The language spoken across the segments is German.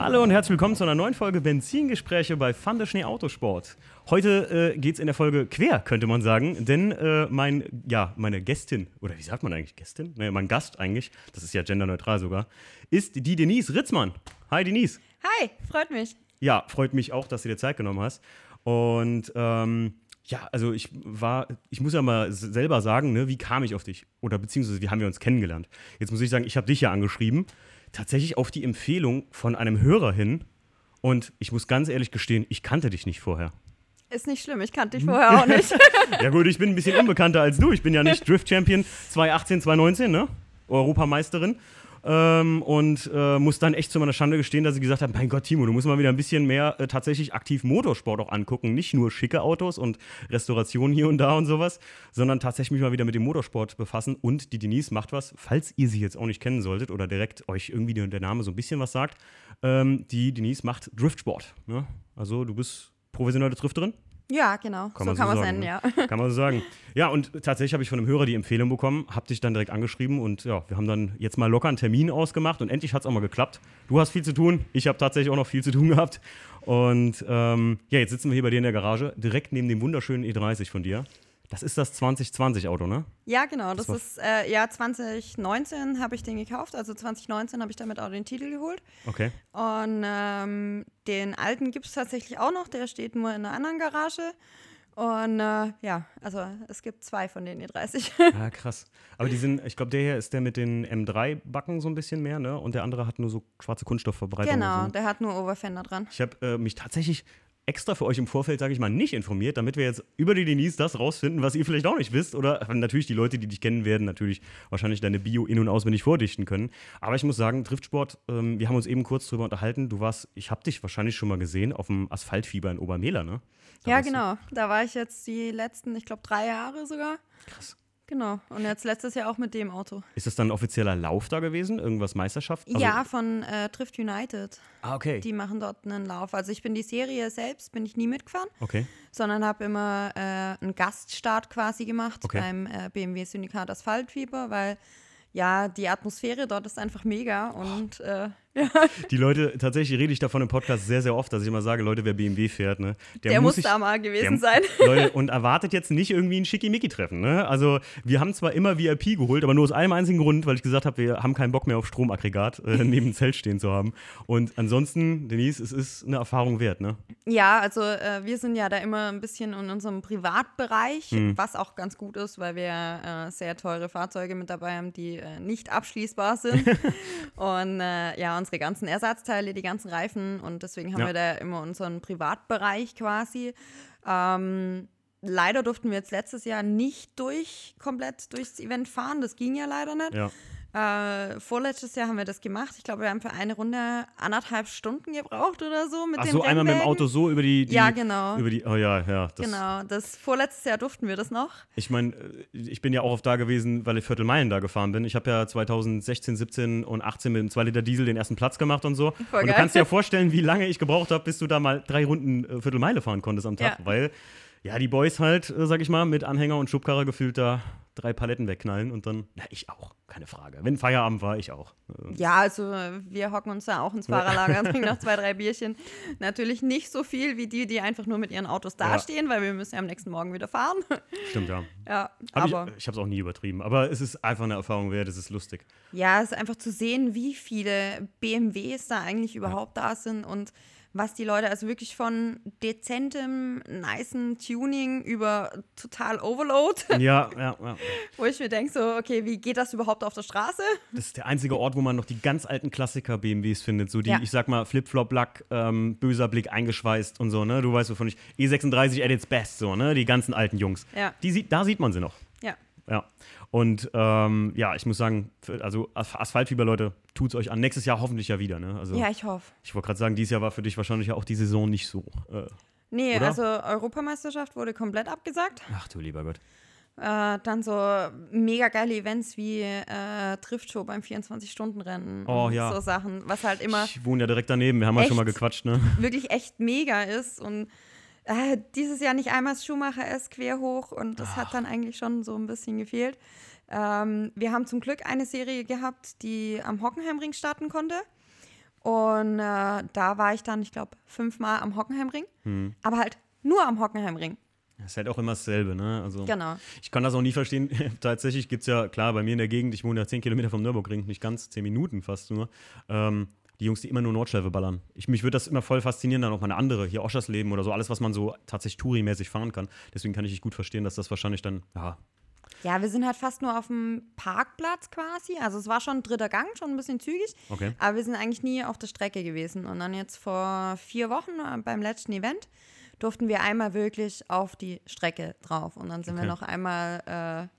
Hallo und herzlich willkommen zu einer neuen Folge Benzingespräche bei Fun der Schnee Autosport. Heute äh, geht es in der Folge quer, könnte man sagen, denn äh, mein, ja, meine Gästin, oder wie sagt man eigentlich Gästin? Naja, mein Gast eigentlich, das ist ja genderneutral sogar, ist die Denise Ritzmann. Hi Denise. Hi, freut mich. Ja, freut mich auch, dass du dir Zeit genommen hast. Und ähm, ja, also ich war, ich muss ja mal selber sagen, ne, wie kam ich auf dich? Oder beziehungsweise wie haben wir uns kennengelernt? Jetzt muss ich sagen, ich habe dich ja angeschrieben, tatsächlich auf die Empfehlung von einem Hörer hin. Und ich muss ganz ehrlich gestehen, ich kannte dich nicht vorher. Ist nicht schlimm, ich kannte dich vorher auch nicht. ja gut, ich bin ein bisschen unbekannter als du. Ich bin ja nicht Drift Champion 2018, 2019, ne? Europameisterin. Ähm, und äh, muss dann echt zu meiner Schande gestehen, dass ich gesagt habe: Mein Gott, Timo, du musst mal wieder ein bisschen mehr äh, tatsächlich aktiv Motorsport auch angucken. Nicht nur schicke Autos und Restaurationen hier und da und sowas, sondern tatsächlich mich mal wieder mit dem Motorsport befassen. Und die Denise macht was, falls ihr sie jetzt auch nicht kennen solltet oder direkt euch irgendwie der Name so ein bisschen was sagt. Ähm, die Denise macht Driftsport. Ne? Also, du bist professionelle Drifterin? Ja, genau. Kann so man kann so man es sagen, nennen, ne? ja. Kann man so sagen. Ja, und tatsächlich habe ich von einem Hörer die Empfehlung bekommen, habe dich dann direkt angeschrieben und ja, wir haben dann jetzt mal locker einen Termin ausgemacht und endlich hat es auch mal geklappt. Du hast viel zu tun, ich habe tatsächlich auch noch viel zu tun gehabt. Und ähm, ja, jetzt sitzen wir hier bei dir in der Garage, direkt neben dem wunderschönen E30 von dir. Das ist das 2020-Auto, ne? Ja, genau. Das, war- ist, äh, ja, 2019 habe ich den gekauft. Also 2019 habe ich damit auch den Titel geholt. Okay. Und ähm, den alten gibt es tatsächlich auch noch. Der steht nur in einer anderen Garage. Und äh, ja, also es gibt zwei von den E30. Ah, krass. Aber die sind, ich glaube, der hier ist der mit den M3-Backen so ein bisschen mehr, ne? Und der andere hat nur so schwarze Kunststoffverbreitung. genau, so. der hat nur Overfender dran. Ich habe äh, mich tatsächlich extra für euch im Vorfeld, sage ich mal, nicht informiert, damit wir jetzt über die Denise das rausfinden, was ihr vielleicht auch nicht wisst. Oder natürlich die Leute, die dich kennen werden, natürlich wahrscheinlich deine Bio in- und auswendig vordichten können. Aber ich muss sagen, Driftsport, ähm, wir haben uns eben kurz drüber unterhalten. Du warst, ich habe dich wahrscheinlich schon mal gesehen auf dem Asphaltfieber in Obermehler, ne? Da Ja, warst du- genau. Da war ich jetzt die letzten, ich glaube, drei Jahre sogar. Krass. Genau. Und jetzt letztes Jahr auch mit dem Auto. Ist das dann ein offizieller Lauf da gewesen? Irgendwas Meisterschaft? Also- ja, von äh, Drift United. Ah, okay. Die machen dort einen Lauf. Also ich bin die Serie selbst, bin ich nie mitgefahren, Okay. sondern habe immer äh, einen Gaststart quasi gemacht Okay. beim äh, BMW Syndikat Asphaltfieber, weil ja, die Atmosphäre dort ist einfach mega und äh, Die Leute, tatsächlich rede ich davon im Podcast sehr, sehr oft, dass ich immer sage, Leute, wer BMW fährt, ne? der, muss sich- da mal gewesen der- sein. Leute, und erwartet jetzt nicht irgendwie ein Schickimicki-Treffen. Ne? Also, wir haben zwar immer VIP geholt, aber nur aus einem einzigen Grund, weil ich gesagt habe, wir haben keinen Bock mehr auf Stromaggregat äh, neben dem Zelt stehen zu haben. Und ansonsten, Denise, es ist eine Erfahrung wert, ne? Ja, also äh, wir sind ja da immer ein bisschen in unserem Privatbereich, Mhm. was auch ganz gut ist, weil wir äh, sehr teure Fahrzeuge mit dabei haben, die äh, nicht abschließbar sind. und äh, ja, unsere ganzen Ersatzteile, die ganzen Reifen und deswegen haben Ja. wir da immer unseren Privatbereich quasi. Ähm, leider durften wir jetzt letztes Jahr nicht durch komplett durchs Event fahren, das ging ja leider nicht. Ja. Äh, vorletztes Jahr haben wir das gemacht. Ich glaube, wir haben für eine Runde anderthalb Stunden gebraucht oder so mit Ach so, einmal mit dem. Auto so über die, die Ja, genau. Über die, oh ja, ja. Das, Genau, das vorletztes Jahr durften wir das noch. Ich meine, ich bin ja auch oft da gewesen, weil ich Viertelmeilen da gefahren bin. Ich habe ja 2016, 17 und 18 mit dem 2 Liter Diesel den ersten Platz gemacht und so. Voll und du geil. kannst dir ja vorstellen, wie lange ich gebraucht habe, bis du da mal drei Runden äh, Viertelmeile fahren konntest am Tag. Ja. Weil, ja, die Boys halt, äh, sag ich mal, mit Anhänger und Schubkarre gefühlt da drei Paletten wegknallen und dann, na, ich auch, keine Frage. Wenn Feierabend war, ich auch. Äh, Ja, also äh, wir hocken uns da auch ins Fahrerlager trinken noch zwei, drei Bierchen. Natürlich nicht so viel wie die, die einfach nur mit ihren Autos dastehen, weil wir müssen ja am nächsten Morgen wieder fahren. Stimmt, ja. ja, Hab aber ich ich habe es auch nie übertrieben. Aber es ist einfach eine Erfahrung wert, es ist lustig. ja, es ist einfach zu sehen, wie viele BMWs da eigentlich überhaupt da sind und was die Leute, also wirklich von dezentem, nicen Tuning über total Overload, Ja, ja, ja. wo ich mir denke so, okay, wie geht das überhaupt auf der Straße? Das ist der einzige Ort, wo man noch die ganz alten Klassiker-BMWs findet. So die, Ja. ich sag mal, Flip-Flop-Lack, ähm, böser Blick eingeschweißt und so, ne? Du weißt, wovon ich. E36 at its best, so, ne? Die ganzen alten Jungs. Ja. Die sieht, da sieht man sie noch. Ja. Ja. Und ähm, ja, ich muss sagen, also As- Asphaltfieber, Leute, tut's euch an. Nächstes Jahr hoffentlich ja wieder, ne? Also Ja, ich hoffe. ich wollte gerade sagen, dieses Jahr war für dich wahrscheinlich ja auch die Saison nicht so. Äh, Nee, Oder? also Europameisterschaft wurde komplett abgesagt. ach du lieber Gott. Äh, dann so mega geile Events wie äh, Driftshow beim 24-Stunden-Rennen. Oh, und ja. So Sachen, was halt immer Ich wohne ja direkt daneben, wir haben ja schon mal gequatscht, ne? wirklich echt mega ist. Und äh, dieses Jahr nicht einmal Schumacher S quer hoch und das hat dann eigentlich schon so ein bisschen gefehlt. Ähm, wir haben zum Glück eine Serie gehabt, die am Hockenheimring starten konnte. Und äh, da war ich dann, ich glaube, fünfmal am Hockenheimring. Hm. Aber halt nur am Hockenheimring. Das ist halt auch immer dasselbe, ne? Also, Genau. Ich kann das auch nie verstehen. Tatsächlich gibt es ja, klar, bei mir in der Gegend, ich wohne ja 10 Kilometer vom Nürburgring, nicht ganz, 10 Minuten fast nur. Ähm, die Jungs, die immer nur Nordschleife ballern. Ich, mich würde das immer voll faszinieren, dann auch mal eine andere, hier Oschersleben oder so, alles, was man so tatsächlich Touri-mäßig fahren kann. Deswegen kann ich nicht gut verstehen, dass das wahrscheinlich dann, ja, Ja, wir sind halt fast nur auf dem Parkplatz quasi. Also es war schon dritter Gang, schon ein bisschen zügig. okay. Aber wir sind eigentlich nie auf der Strecke gewesen. Und dann jetzt vor vier Wochen äh, beim letzten Event durften wir einmal wirklich auf die Strecke drauf. Und dann sind wir Okay. noch einmal äh,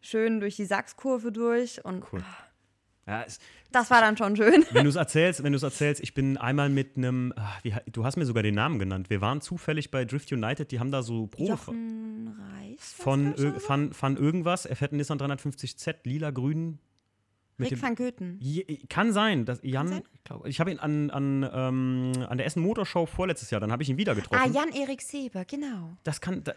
schön durch die Sachskurve durch. Und Cool. Ja, es, das war dann schon schön. wenn du es erzählst, wenn du es erzählst, ich bin einmal mit einem, ah, du hast mir sogar den Namen genannt. Wir waren zufällig bei Drift United, die haben da so Probe von, von, von irgendwas. Er fährt einen Nissan 350Z, lila, grün. Mit Rick van Goethen. Kann sein, dass Jan, sein. ich, glaub, ich habe ihn an, an, ähm, an der Essen Motorshow vorletztes Jahr, dann habe ich ihn wieder Ah, getroffen. Jan-Erik Seber, genau. Das kann, da,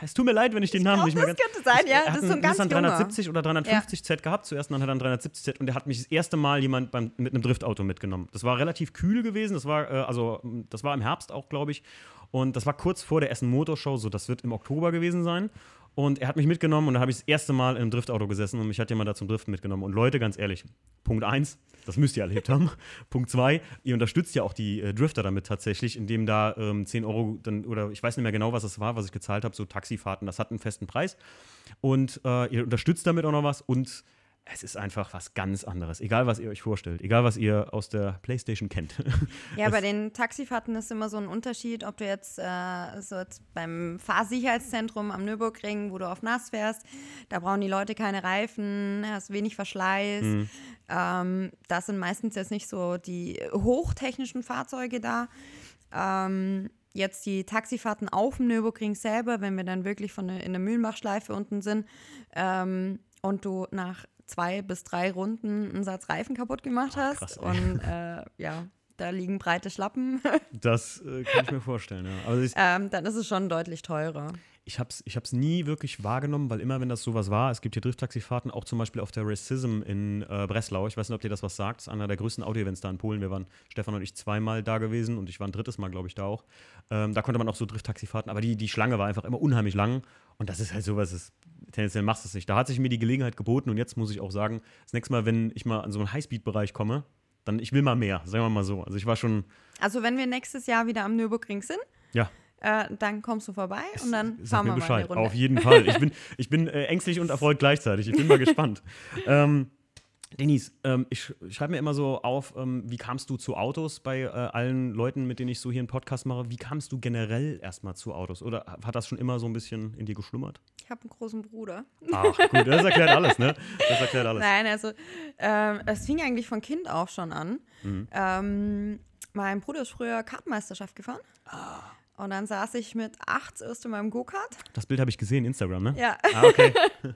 es tut mir leid, wenn ich den Namen glaub, nicht mehr das ganz. könnte sein, ja. Das ist so ein ganz junger. 370 oder 350Z gehabt zuerst, und dann hat er einen 370Z und der hat mich das erste Mal jemand beim, mit einem Driftauto mitgenommen. Das war relativ kühl gewesen, das war, äh, also, das war im Herbst auch, glaube ich. Und das war kurz vor der Essen Motorshow, so das wird im Oktober gewesen sein. Und er hat mich mitgenommen und da habe ich das erste Mal in einem Driftauto gesessen und mich hat jemand da zum Driften mitgenommen. Und Leute, ganz ehrlich, Punkt 1, das müsst ihr erlebt haben. Punkt 2, ihr unterstützt ja auch die äh, Drifter damit tatsächlich, indem da ähm, 10 Euro dann, oder ich weiß nicht mehr genau, was das war, was ich gezahlt habe, so Taxifahrten, das hat einen festen Preis. Und äh, ihr unterstützt damit auch noch was und es ist einfach was ganz anderes. Egal, was ihr euch vorstellt, egal, was ihr aus der Playstation kennt. Ja, bei den Taxifahrten ist immer so ein Unterschied, ob du jetzt äh, so jetzt beim Fahrsicherheitszentrum am Nürburgring, wo du auf nass fährst, da brauchen die Leute keine Reifen, hast wenig Verschleiß. Ähm, das sind meistens jetzt nicht so die hochtechnischen Fahrzeuge da. Ähm, jetzt die Taxifahrten auf dem Nürburgring selber, wenn wir dann wirklich von in der Mühlenbachschleife unten sind ähm, und du nach zwei bis drei Runden einen Satz Reifen kaputt gemacht hast krass, und äh, ja, da liegen breite Schlappen, Das äh, kann ich mir vorstellen, ja. Aber ich, ähm, dann ist es schon deutlich teurer. ich habe es ich hab's nie wirklich wahrgenommen, weil immer, wenn das sowas war, es gibt hier Drifttaxifahrten, auch zum Beispiel auf der Racism in äh, Breslau. Ich weiß nicht, ob dir das was sagt. Das ist einer der größten Audio-Events da in Polen. Wir waren, Stefan und ich, zweimal da gewesen und ich war ein drittes Mal, glaube ich, da auch. Ähm, da konnte man auch so Drifttaxifahrten, aber die, die Schlange war einfach immer unheimlich lang. Und das ist halt sowas, das, tendenziell machst du es nicht. Da hat sich mir die Gelegenheit geboten und jetzt muss ich auch sagen, das nächste Mal, wenn ich mal an so einen Highspeed-Bereich komme, dann ich will mal mehr, sagen wir mal so. Also ich war schon, Also wenn wir nächstes Jahr wieder am Nürburgring sind, ja, äh, dann kommst du vorbei und dann Sag fahren wir mal Bescheid. eine Runde. Auf jeden Fall. Ich bin, ich bin äh, ängstlich und erfreut gleichzeitig. Ich bin mal gespannt. Ähm, Denise, ähm, ich sch- schreibe mir immer so auf, ähm, wie kamst du zu Autos bei äh, allen Leuten, mit denen ich so hier einen Podcast mache? Wie kamst du generell erstmal zu Autos? Oder hat das schon immer so ein bisschen in dir geschlummert? Ich habe einen großen Bruder. Ach, gut, das erklärt alles, ne? Das erklärt alles. Nein, also ähm, es fing eigentlich von Kind auf schon an. Mhm. Ähm, mein Bruder ist früher Kartmeisterschaft gefahren. Ah. Und dann saß ich mit acht erst in meinem Go-Kart. Das Bild habe ich gesehen, Instagram, ne? Ja, Ah, okay.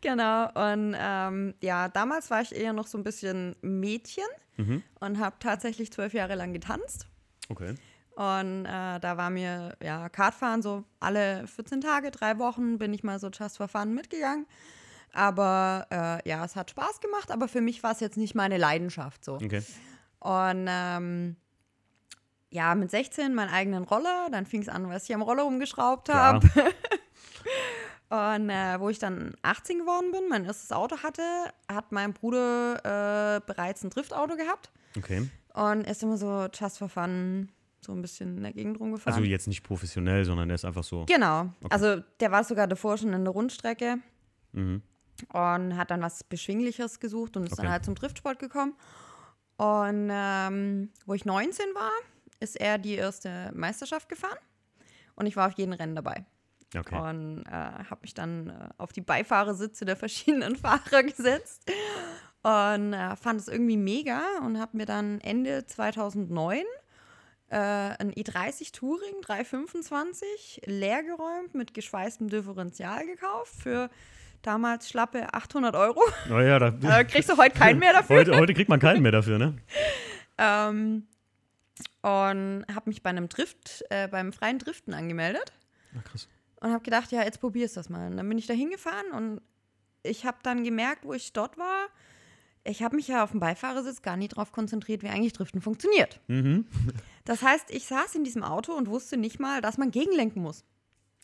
genau. Und ähm, ja, damals war ich eher noch so ein bisschen Mädchen Mhm. und habe tatsächlich zwölf Jahre lang getanzt. Okay. Und äh, da war mir ja Kartfahren so alle 14 Tage, drei Wochen bin ich mal so just for fun mitgegangen. Aber äh, ja, es hat Spaß gemacht, aber für mich war es jetzt nicht meine Leidenschaft so. Okay. Und ähm, ja, mit 16 meinen eigenen Roller, dann fing es an, was ich am Roller rumgeschraubt habe. Und äh, wo ich dann 18 geworden bin, mein erstes Auto hatte, hat mein Bruder äh, bereits ein Driftauto gehabt. Okay. Und ist immer so just for fun, so ein bisschen in der Gegend rumgefahren. Also jetzt nicht professionell, sondern der ist einfach so. Genau. Also der war sogar davor schon in der Rundstrecke Mhm. und hat dann was Beschwingliches gesucht und ist Okay. dann halt zum Driftsport gekommen. Und ähm, wo ich 19 war, ist er die erste Meisterschaft gefahren. Und ich war auf jedem Rennen dabei. Okay. Und äh, habe mich dann äh, auf die Beifahrersitze der verschiedenen Fahrer gesetzt und äh, fand es irgendwie mega und habe mir dann Ende 2009 äh, ein i30 Touring 325 leergeräumt mit geschweißtem Differential gekauft für damals schlappe 800 Euro. Naja, da, Äh, kriegst du heute keinen mehr dafür. heute, heute kriegt man keinen mehr dafür, ne? Ähm, und habe mich bei einem Drift, äh, beim freien Driften angemeldet. Ach, krass. und habe gedacht, ja, jetzt probier's das mal. Und dann bin ich da hingefahren und ich habe dann gemerkt, wo ich dort war, ich habe mich ja auf dem Beifahrersitz gar nie darauf konzentriert, wie eigentlich Driften funktioniert. Mhm. Das heißt, ich saß in diesem Auto und wusste nicht mal, dass man gegenlenken muss.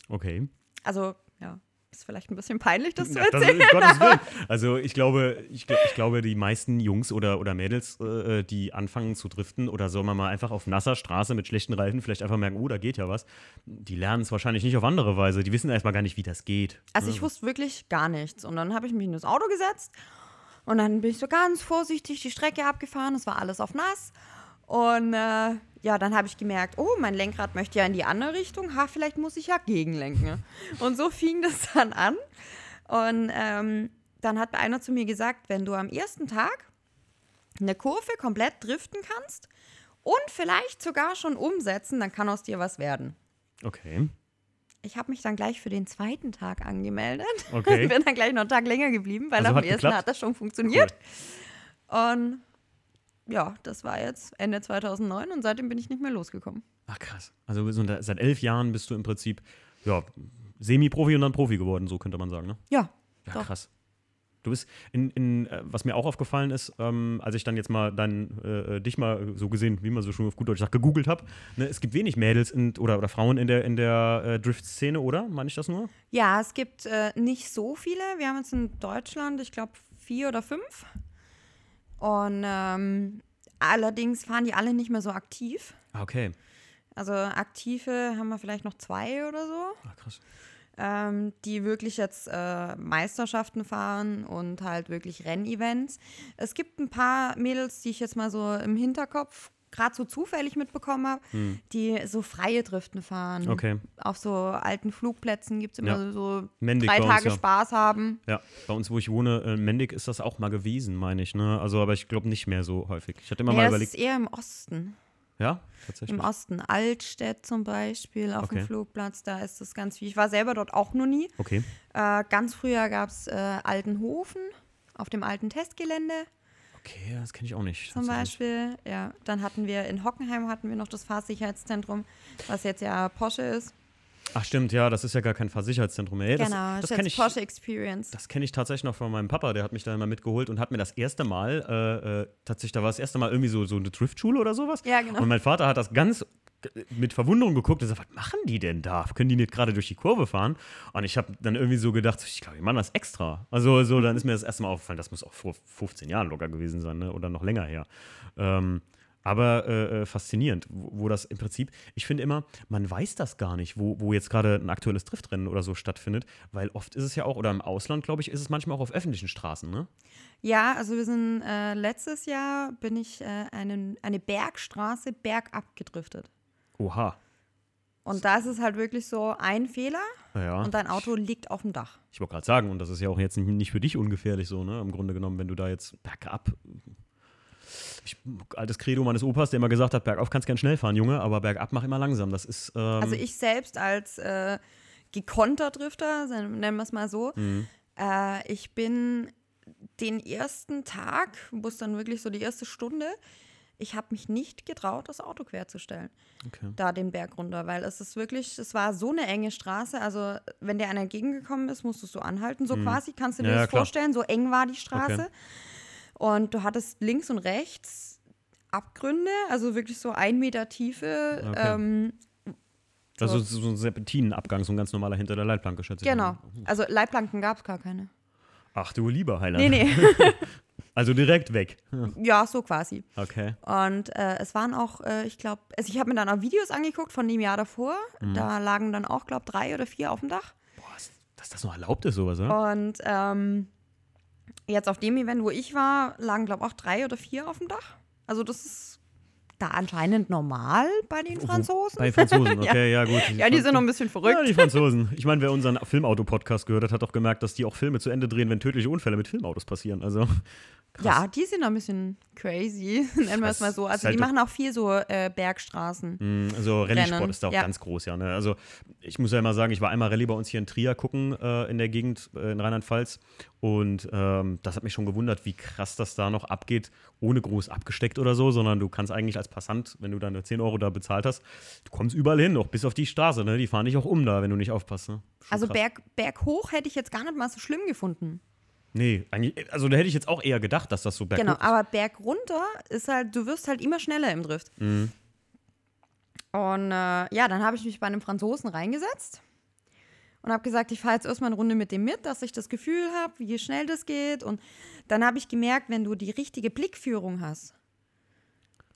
Okay. Also, ja, ist vielleicht ein bisschen peinlich, das zu das erzählen. Willen. Also ich glaube, ich, ich glaube, die meisten Jungs oder, oder Mädels, äh, die anfangen zu driften oder sagen wir mal einfach auf nasser Straße mit schlechten Reifen vielleicht einfach merken, oh, da geht ja was, die lernen es wahrscheinlich nicht auf andere Weise. Die wissen erstmal gar nicht, wie das geht. Also ich wusste wirklich gar nichts. Und dann habe ich mich in das Auto gesetzt und dann bin ich so ganz vorsichtig die Strecke abgefahren. Es war alles auf nass. Und äh, ja, dann habe ich gemerkt, oh, mein Lenkrad möchte ja in die andere Richtung. Ha, vielleicht muss ich ja gegenlenken. Und so fing das dann an. Und ähm, dann hat einer zu mir gesagt, wenn du am ersten Tag eine Kurve komplett driften kannst und vielleicht sogar schon umsetzen, dann kann aus dir was werden. Okay. Ich habe mich dann gleich für den zweiten Tag angemeldet. Okay. Bin dann gleich noch einen Tag länger geblieben, weil Also nach dem ersten geklappt? hat das schon funktioniert. Und ja, das war jetzt Ende 2009 und seitdem bin ich nicht mehr losgekommen. Ach krass. Also so seit elf Jahren bist du im Prinzip, ja, Semi-Profi und dann Profi geworden, so könnte man sagen, ne? Ja, Ja, Doch. krass. Du bist in, in äh, was mir auch aufgefallen ist, ähm, als ich dann jetzt mal dein, äh, äh, dich mal so gesehen, wie man so schon auf gut Deutsch sagt, gegoogelt habe, ne, es gibt wenig Mädels in, oder, oder Frauen in der, in der äh, Drift-Szene, oder? Meine ich das nur? ja es gibt äh, nicht so viele. Wir haben jetzt in Deutschland, ich glaube, vier oder fünf. Und ähm, allerdings fahren die alle nicht mehr so aktiv. Ah, okay. Also aktive haben wir vielleicht noch zwei oder so. Ah, krass. ähm, die wirklich jetzt äh, Meisterschaften fahren und halt wirklich Rennevents. Es gibt ein paar Mädels, die ich jetzt mal so im Hinterkopf gerade so zufällig mitbekommen habe, die so freie Driften fahren. Hm. Okay. Auf so alten Flugplätzen gibt es immer Ja. so Mendig drei bei uns, Tage ja. Spaß haben. Ja, bei uns, wo ich wohne, äh, Mendig ist das auch mal gewesen, meine ich, ne? Also, aber ich glaube nicht mehr so häufig. Ich hatte immer Nee, mal das überlegt. ist eher im Osten. Ja, tatsächlich. Im Osten. Altstedt zum Beispiel auf Okay. dem Flugplatz, da ist das ganz viel. Ich war selber dort auch noch nie. Okay. Äh, ganz früher gab es äh, Altenhofen auf dem alten Testgelände. Okay, das kenne ich auch nicht. zum. Beispiel. Ja, dann hatten wir in Hockenheim hatten wir noch das Fahrsicherheitszentrum, was jetzt ja Porsche ist. Ach, stimmt, ja, das ist ja gar kein Fahrsicherheitszentrum mehr. Das, genau, das jetzt ich. Porsche Experience. Das kenne ich tatsächlich noch von meinem Papa, der hat mich da immer mitgeholt und hat mir das erste Mal, äh, äh, tatsächlich, da war das erste Mal irgendwie so, so eine Driftschule oder sowas. Ja, genau. Und mein Vater hat das ganz mit Verwunderung geguckt und gesagt, was machen die denn da? Können die nicht gerade durch die Kurve fahren? Und ich habe dann irgendwie so gedacht, ich glaube, die machen das extra. Also so, dann ist mir das erste Mal aufgefallen, das muss auch vor 15 Jahren locker gewesen sein, ne? oder noch länger her. Ähm, aber äh, äh, faszinierend, wo, wo das im Prinzip, ich finde immer, man weiß das gar nicht, wo, wo jetzt gerade ein aktuelles Driftrennen oder so stattfindet, weil oft ist es ja auch, oder im Ausland, glaube ich, ist es manchmal auch auf öffentlichen Straßen, ne? Ja, also wir sind äh, letztes Jahr bin ich äh, einen, eine Bergstraße bergab gedriftet. Oha. Und da ist es halt wirklich so ein Fehler Ja. und dein Auto liegt auf dem Dach. Ich wollte gerade sagen, und das ist ja auch jetzt nicht, für dich ungefährlich so, ne? Im Grunde genommen, wenn du da jetzt bergab. Ich, altes Credo meines Opas, der immer gesagt hat, bergauf kannst gern schnell fahren, Junge, aber bergab mach immer langsam. Das ist. Ähm, Also ich selbst als äh, gekonnter Drifter, nennen wir es mal so, Mhm. äh, ich bin den ersten Tag, wo es dann wirklich so die erste Stunde, ich habe mich nicht getraut, das Auto querzustellen, okay. da den Berg runter, weil es ist wirklich, es war so eine enge Straße, also wenn dir einer entgegengekommen ist, musstest du anhalten, so quasi, kannst du dir Mhm. Ja, das klar. vorstellen, so eng war die Straße. Okay. Und du hattest links und rechts Abgründe, also wirklich so ein Meter Tiefe. Okay. Ähm, Also so so ein Serpentinenabgang, so ein ganz normaler hinter der Leitplanke, schätze ich. genau. mal. Also Leitplanken gab es gar keine. Ach du lieber Heiland. Nee, nee. Also direkt weg. ja, so quasi. Okay. Und äh, es waren auch, äh, ich glaube, also ich habe mir dann auch Videos angeguckt von dem Jahr davor. Mhm. Da lagen dann auch, glaube drei oder vier auf dem Dach. Boah, ist- dass das noch erlaubt ist, sowas, oder? Und ähm, jetzt auf dem Event, wo ich war, lagen, glaube ich, auch drei oder vier auf dem Dach. Also das ist da anscheinend normal bei den Franzosen. Bei Franzosen, okay, ja, gut. ja, die sind noch ein bisschen verrückt. Ja, die Franzosen. Ich meine, wer unseren Filmauto-Podcast gehört hat, hat auch gemerkt, dass die auch Filme zu Ende drehen, wenn tödliche Unfälle mit Filmautos passieren. Also, krass. Ja, die sind ein bisschen crazy, nennen wir es mal so. Also halt die machen auch viel so äh, Bergstraßen. Mm, Also Rallye-Sport ist da auch ja. ganz groß, ja. Ne? Also ich muss ja immer sagen, ich war einmal Rallye bei uns hier in Trier gucken, äh, in der Gegend äh, in Rheinland-Pfalz. Und ähm, das hat mich schon gewundert, wie krass das da noch abgeht, ohne groß abgesteckt oder so, sondern du kannst eigentlich als Passant, wenn du deine 10 Euro da bezahlt hast, du kommst überall hin, auch bis auf die Straße, ne? Die fahren dich auch um da, wenn du nicht aufpasst. Ne? Also krass. Berg, berghoch hätte ich jetzt gar nicht mal so schlimm gefunden. Nee, eigentlich, also da hätte ich jetzt auch eher gedacht, dass das so berghoch Genau, ist. aber bergunter ist halt, du wirst halt immer schneller im Drift. Mhm. Und äh, ja, dann habe ich mich bei einem Franzosen reingesetzt und habe gesagt, ich fahre jetzt erstmal eine Runde mit dem mit, dass ich das Gefühl habe, wie schnell das geht. Und dann habe ich gemerkt, wenn du die richtige Blickführung hast,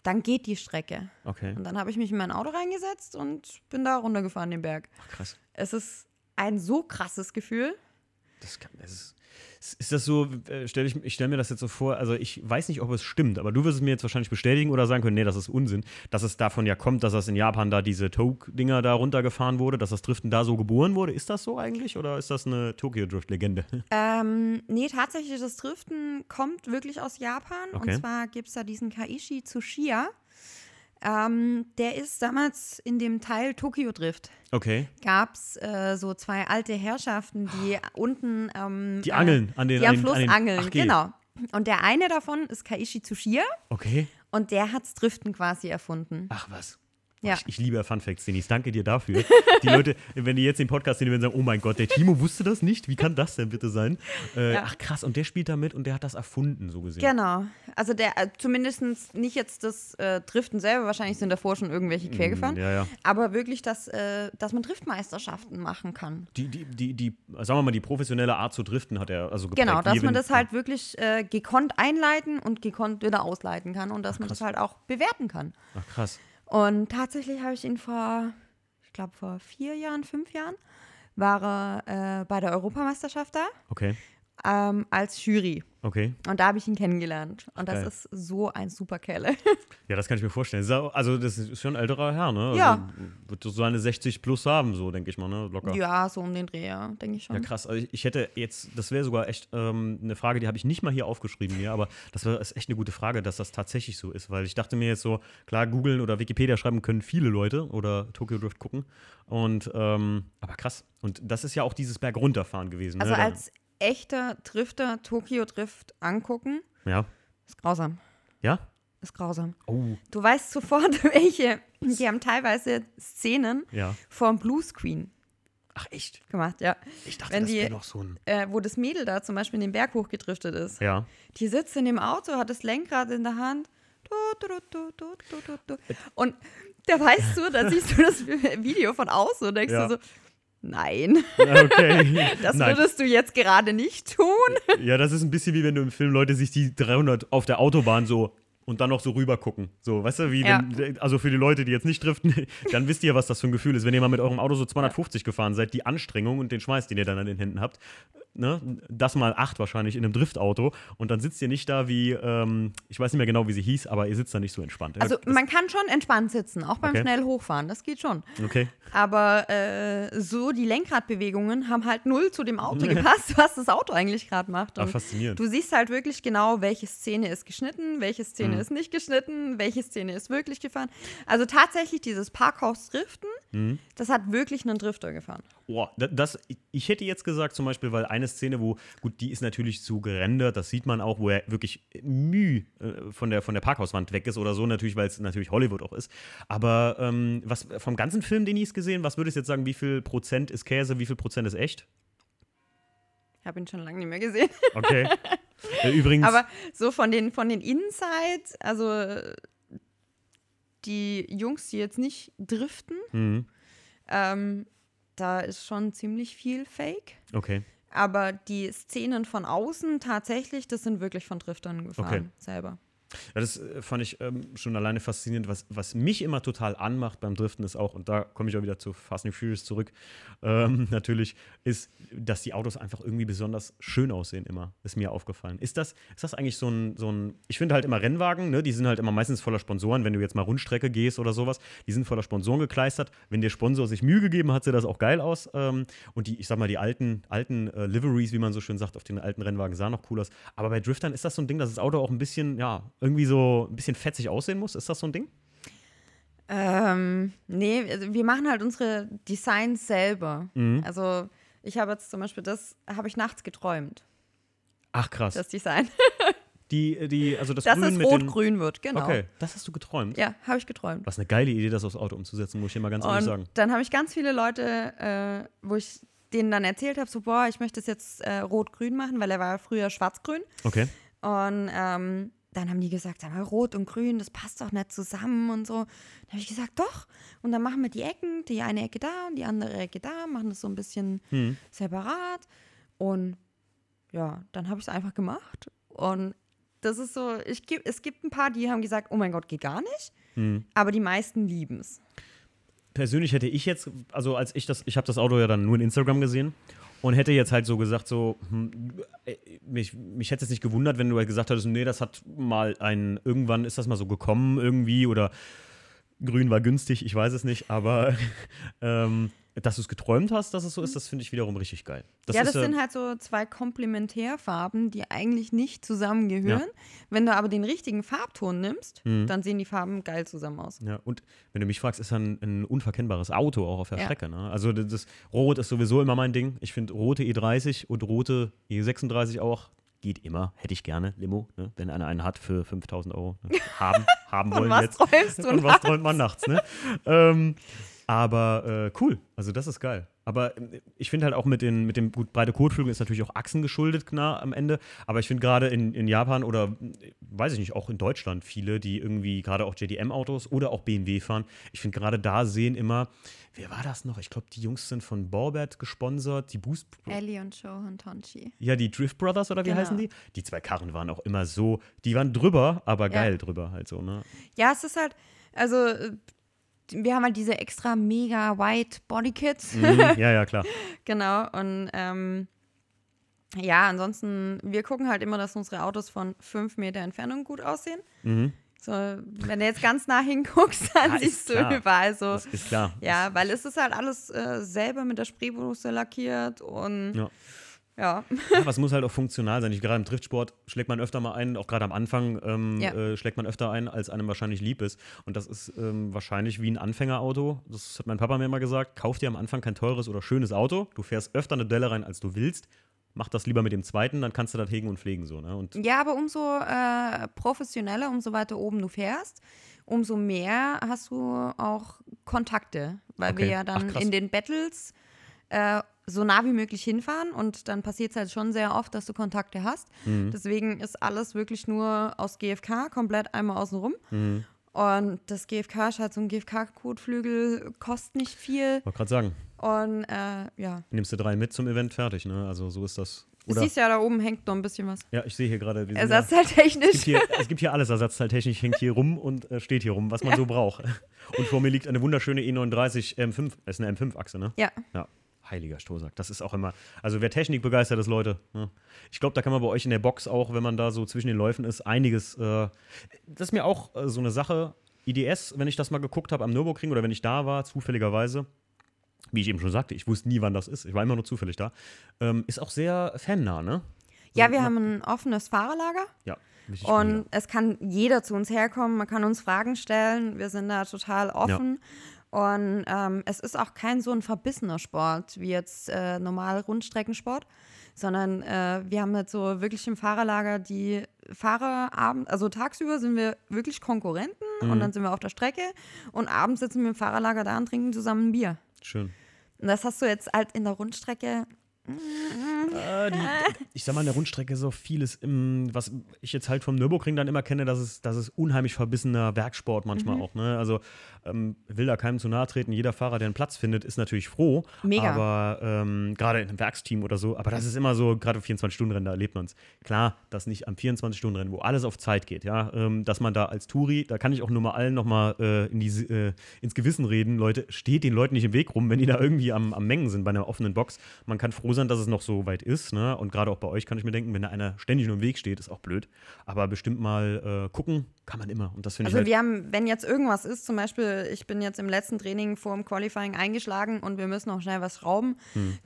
dann geht die Strecke. Okay, Und dann habe ich mich in mein Auto reingesetzt und bin da runtergefahren den Berg. Ach, krass. Es ist ein so krasses Gefühl. Das, kann, das ist, ist das so, äh, stell ich, ich stelle mir das jetzt so vor, also ich weiß nicht, ob es stimmt, aber du wirst es mir jetzt wahrscheinlich bestätigen oder sagen können, nee, das ist Unsinn, dass es davon ja kommt, dass das in Japan da diese Toke-Dinger da runtergefahren wurde, dass das Driften da so geboren wurde. Ist das so eigentlich oder ist das eine Tokyo-Drift-Legende? Ähm, nee, tatsächlich, das Driften kommt wirklich aus Japan. Okay. Und zwar gibt es da diesen Kaishi Tsuchiya. Ähm, der ist damals in dem Teil Tokyo Drift. Okay. Gab es äh, so zwei alte Herrschaften, die unten. Ähm, Die angeln an den Die am an den- Fluss an den- angeln, Ach, genau. Und der eine davon ist Kaishi Tsuchiya Okay. und der hat's Driften quasi erfunden. Ach was. Ja. Ich, ich liebe Fun Facts, Denis. Danke dir dafür. Die Leute, wenn die jetzt den Podcast sehen, werden sagen, oh mein Gott, der Timo wusste das nicht. Wie kann das denn bitte sein? Äh, Ja. Ach krass, und der spielt da mit und der hat das erfunden, so gesehen. Genau. Also der, äh, zumindest nicht jetzt das äh, Driften selber, wahrscheinlich sind davor schon irgendwelche quer gefahren. Mm, ja, ja. Aber wirklich, dass, äh, dass man Driftmeisterschaften machen kann. Die, die, die, die, sagen wir mal, die professionelle Art zu driften hat er also geprägt. Genau, dass man das halt wirklich äh, gekonnt einleiten und gekonnt wieder ausleiten kann und dass man das halt auch bewerten kann. Ach krass. Und tatsächlich habe ich ihn vor, ich glaube vor vier Jahren, fünf Jahren, war er äh, bei der Europameisterschaft da. Okay, ähm, als Jury. okay. Und da habe ich ihn kennengelernt. Und das geil. ist so ein super Kerle. Ja, das kann ich mir vorstellen. Also, das ist schon ein älterer Herr, ne? Also, Ja. Wird so seine 60 plus haben, so denke ich mal, ne? Locker. ja, so um den Dreh, ja, denke ich schon. Ja, krass. Also ich, hätte jetzt, das wäre sogar echt ähm, eine Frage, die habe ich nicht mal hier aufgeschrieben hier, aber das wär, ist echt eine gute Frage, dass das tatsächlich so ist, weil ich dachte mir jetzt so, klar, googeln oder Wikipedia schreiben können viele Leute oder Tokyo Drift gucken und, ähm, aber krass. Und das ist ja auch dieses Bergunterfahren gewesen. Also ne? Als echter Drifter Tokyo Drift angucken, Ja. ist grausam. Ja? Ist grausam. Oh, Du weißt sofort, welche. Die haben teilweise Szenen ja. vom Bluescreen Ach echt? gemacht, ja. Ich dachte, Wenn das wäre noch so ein. Äh, wo das Mädel da zum Beispiel in den Berg hochgedriftet ist. Ja. Die sitzt in dem Auto, hat das Lenkrad in der Hand. Du, du, du. Und da weißt du, da siehst du das Video von außen und denkst Ja. du so, nein, Okay. das Nein. würdest du jetzt gerade nicht tun. Ja, das ist ein bisschen wie wenn du im Film Leute siehst, die 300 auf der Autobahn so und dann noch so rüber gucken. So, weißt du, wie Ja. wenn, also für die Leute, die jetzt nicht driften, dann wisst ihr, was das für ein Gefühl ist, wenn ihr mal mit eurem Auto so 250 gefahren seid, die Anstrengung und den Schweiß, den ihr dann an den Händen habt, ne, das mal acht wahrscheinlich in einem Driftauto und dann sitzt ihr nicht da wie, ähm, ich weiß nicht mehr genau, wie sie hieß, aber ihr sitzt da nicht so entspannt. Also das, man kann schon entspannt sitzen, auch beim Okay. schnell hochfahren, das geht schon. okay. Aber äh, so die Lenkradbewegungen haben halt null zu dem Auto gepasst, was das Auto eigentlich gerade macht. Ah, Und faszinierend. du siehst halt wirklich genau, welche Szene ist geschnitten, welche Mhm. Szene ist nicht geschnitten, welche Szene ist wirklich gefahren. Also tatsächlich dieses Parkhaus-Driften, Mhm. das hat wirklich einen Drifter gefahren. Boah, da- das, ich hätte jetzt gesagt, zum Beispiel, weil eine Szene, wo, gut, die ist natürlich zu gerendert, das sieht man auch, wo er wirklich müh äh, von, der, von der Parkhauswand weg ist oder so, natürlich, weil es natürlich Hollywood auch ist. Aber ähm, was vom ganzen Film, den ich gesehen, was würdest du jetzt sagen, wie viel Prozent ist Käse, wie viel Prozent ist echt? Ich habe ihn schon lange nicht mehr gesehen. Okay. äh, übrigens, Aber so von den, von den Insights, also die Jungs, die jetzt nicht driften, Mhm. ähm, da ist schon ziemlich viel Fake. okay. Aber die Szenen von außen tatsächlich, das sind wirklich von Driftern gefahren Okay. selber. Ja, das äh, fand ich ähm, schon alleine faszinierend. Was, was mich immer total anmacht beim Driften ist auch, und da komme ich auch wieder zu Fast and Furious zurück, ähm, natürlich, ist, dass die Autos einfach irgendwie besonders schön aussehen immer. Ist mir aufgefallen. Ist das, ist das eigentlich so ein, so ein ich finde halt immer Rennwagen, ne, die sind halt immer meistens voller Sponsoren, wenn du jetzt mal Rundstrecke gehst oder sowas, die sind voller Sponsoren gekleistert. Wenn der Sponsor sich Mühe gegeben hat, sieht das auch geil aus. Ähm, und die, ich sag mal, die alten, alten äh, Liveries, wie man so schön sagt, auf den alten Rennwagen sahen noch cool aus. Aber bei Driftern ist das so ein Ding, dass das Auto auch ein bisschen, ja, irgendwie so ein bisschen fetzig aussehen muss. Ist das so ein Ding? Ähm, nee, also wir machen halt unsere Designs selber. Mhm. Also ich habe jetzt zum Beispiel das, habe ich nachts geträumt, Ach krass. das Design. die, die, also das Dass Grün es rot-grün wird, genau. Okay, das hast du geträumt. Ja, habe ich geträumt. Was eine geile Idee, das aufs Auto umzusetzen, muss ich dir mal ganz ehrlich Und sagen. dann habe ich ganz viele Leute, äh, wo ich denen dann erzählt habe, so, boah, ich möchte es jetzt äh, rot-grün machen, weil er war früher schwarz-grün. Okay. Und ähm, dann haben die gesagt, sag mal, rot und grün, das passt doch nicht zusammen und so. Dann habe ich gesagt, doch. Und dann machen wir die Ecken, die eine Ecke da und die andere Ecke da, machen das so ein bisschen Hm. separat. Und ja, dann habe ich es einfach gemacht. Und das ist so, ich es gibt ein paar, die haben gesagt, oh mein Gott, geht gar nicht. Hm. Aber die meisten lieben es. persönlich hätte ich jetzt, also als ich das, ich habe das Auto ja dann nur in Instagram gesehen und hätte jetzt halt so gesagt, so, hm, äh, mich, mich hätte es nicht gewundert, wenn du halt gesagt hättest, nee, das hat mal ein, irgendwann ist das mal so gekommen irgendwie oder grün war günstig, ich weiß es nicht, aber ähm, dass du es geträumt hast, dass es so ist, das finde ich wiederum richtig geil. ja, das ist, äh, sind halt so zwei Komplementärfarben, die eigentlich nicht zusammengehören. Wenn du aber den richtigen Farbton nimmst, Mhm. dann sehen die Farben geil zusammen aus. Ja, und wenn du mich fragst, ist ein, ein unverkennbares Auto auch auf der Ja. Strecke. Ne? Also das, das Rot ist sowieso immer mein Ding. Ich finde rote E30 und rote E36 auch geht immer. Hätte ich gerne, Limo, ne? wenn einer einen hat für 5000 Euro. Ne? Haben, haben wollen was jetzt. Und was träumt man nachts, ne? ähm, aber äh, cool, also das ist geil. Aber äh, ich finde halt auch mit, den, mit dem, gut, breite Kotflügel ist natürlich auch Achsen geschuldet klar am Ende. Aber ich finde gerade in, in Japan oder äh, weiß ich nicht, auch in Deutschland viele, die irgendwie gerade auch JDM-Autos oder auch BMW fahren. Ich finde gerade da sehen immer, wer war das noch? Ich glaube, die Jungs sind von Borbert gesponsert, die Boost. Ellie und Shohan Tonchi. Ja, die Drift Brothers oder wie Genau. heißen die? Die zwei Karren waren auch immer so, die waren drüber, aber Ja. geil drüber halt so, ne? Ja, es ist halt, also äh, wir haben halt diese extra mega white Bodykits. Mhm, ja, ja, klar. genau. Und ähm, ja, ansonsten, wir gucken halt immer, dass unsere Autos von fünf Meter Entfernung gut aussehen. Mhm. So, wenn du jetzt ganz nah hinguckst, dann Ja, siehst du klar. überall so. Das ist klar. Ja, weil es ist halt alles äh, selber mit der Spraybusse lackiert und Ja. Ja. Ja, aber es muss halt auch funktional sein. Ich, gerade im Driftsport schlägt man öfter mal ein, auch gerade am Anfang ähm, Ja. äh, schlägt man öfter ein, als einem wahrscheinlich lieb ist. Und das ist ähm, wahrscheinlich wie ein Anfängerauto. Das hat mein Papa mir immer gesagt. Kauf dir am Anfang kein teures oder schönes Auto. Du fährst öfter eine Delle rein, als du willst. Mach das lieber mit dem zweiten, dann kannst du das hegen und pflegen so. Ne? Und Ja, aber umso äh, professioneller, umso weiter oben du fährst, umso mehr hast du auch Kontakte, weil wir Okay. ja Ach, dann krass. in den Battles äh, so nah wie möglich hinfahren und dann passiert es halt schon sehr oft, dass du Kontakte hast. Mhm. Deswegen ist alles wirklich nur aus GFK, komplett einmal außen rum. Mhm. Und das GFK ist halt so ein GFK-Kotflügel, kostet nicht viel. wollte gerade sagen, Und äh, ja, nimmst du drei mit zum Event, fertig. Ne? Also so ist das. du Oder, siehst ja, da oben hängt noch ein bisschen was. ja, ich sehe hier gerade. ja- Ersatzteiltechnisch. Es gibt, hier, es gibt hier alles ersatzteiltechnisch, hängt hier rum und äh, steht hier rum, was man so braucht. Und vor mir liegt eine wunderschöne E39 M5, das ist eine M5-Achse, ne? Ja. Ja, heiliger Strohsack. Das ist auch immer, also wer Technik begeistert ist, Leute. Ne? Ich glaube, da kann man bei euch in der Box auch, wenn man da so zwischen den Läufen ist, einiges. Äh, das ist mir auch äh, so eine Sache. IDS, wenn ich das mal geguckt habe am Nürburgring oder wenn ich da war, zufälligerweise, wie ich eben schon sagte, ich wusste nie, wann das ist. Ich war immer nur zufällig da. Ähm, ist auch sehr fannah, ne? Ja, So, wir ma- haben ein offenes Fahrerlager Ja, und es kann jeder zu uns herkommen, man kann uns Fragen stellen, wir sind da total offen. Und ähm, es ist auch kein so ein verbissener Sport wie jetzt äh, normal Rundstreckensport, sondern äh, wir haben jetzt so wirklich im Fahrerlager die Fahrer abends, also tagsüber sind wir wirklich Konkurrenten Mhm. und dann sind wir auf der Strecke und abends sitzen wir im Fahrerlager da und trinken zusammen ein Bier. Schön. Und das hast du jetzt halt in der Rundstrecke Äh, die, ich sag mal, in der Rundstrecke so vieles, im, was ich jetzt halt vom Nürburgring dann immer kenne, dass es, dass es unheimlich verbissener Werksport manchmal Mhm. auch. Ne? Also ähm, will da keinem zu nahe treten. Jeder Fahrer, der einen Platz findet, ist natürlich froh. Mega. Aber ähm, gerade in einem Werksteam oder so, aber das ist immer so, gerade 24-Stunden-Rennen, da erlebt man es. Klar, dass nicht am 24-Stunden-Rennen, wo alles auf Zeit geht, ja, ähm, dass man da als Touri, da kann ich auch nur mal allen nochmal äh, in die, äh, ins Gewissen reden, Leute, steht den Leuten nicht im Weg rum, wenn die da irgendwie am, am Mengen sind bei einer offenen Box. Man kann froh sein, dass es noch so weit ist, ne? Und gerade auch bei euch kann ich mir denken, wenn da einer ständig nur im Weg steht, ist auch blöd. Aber bestimmt mal äh, gucken kann man immer. Und das finde ich Also halt. wir haben, wenn jetzt irgendwas ist, zum Beispiel, ich bin jetzt im letzten Training vor dem Qualifying eingeschlagen und wir müssen noch schnell was schrauben,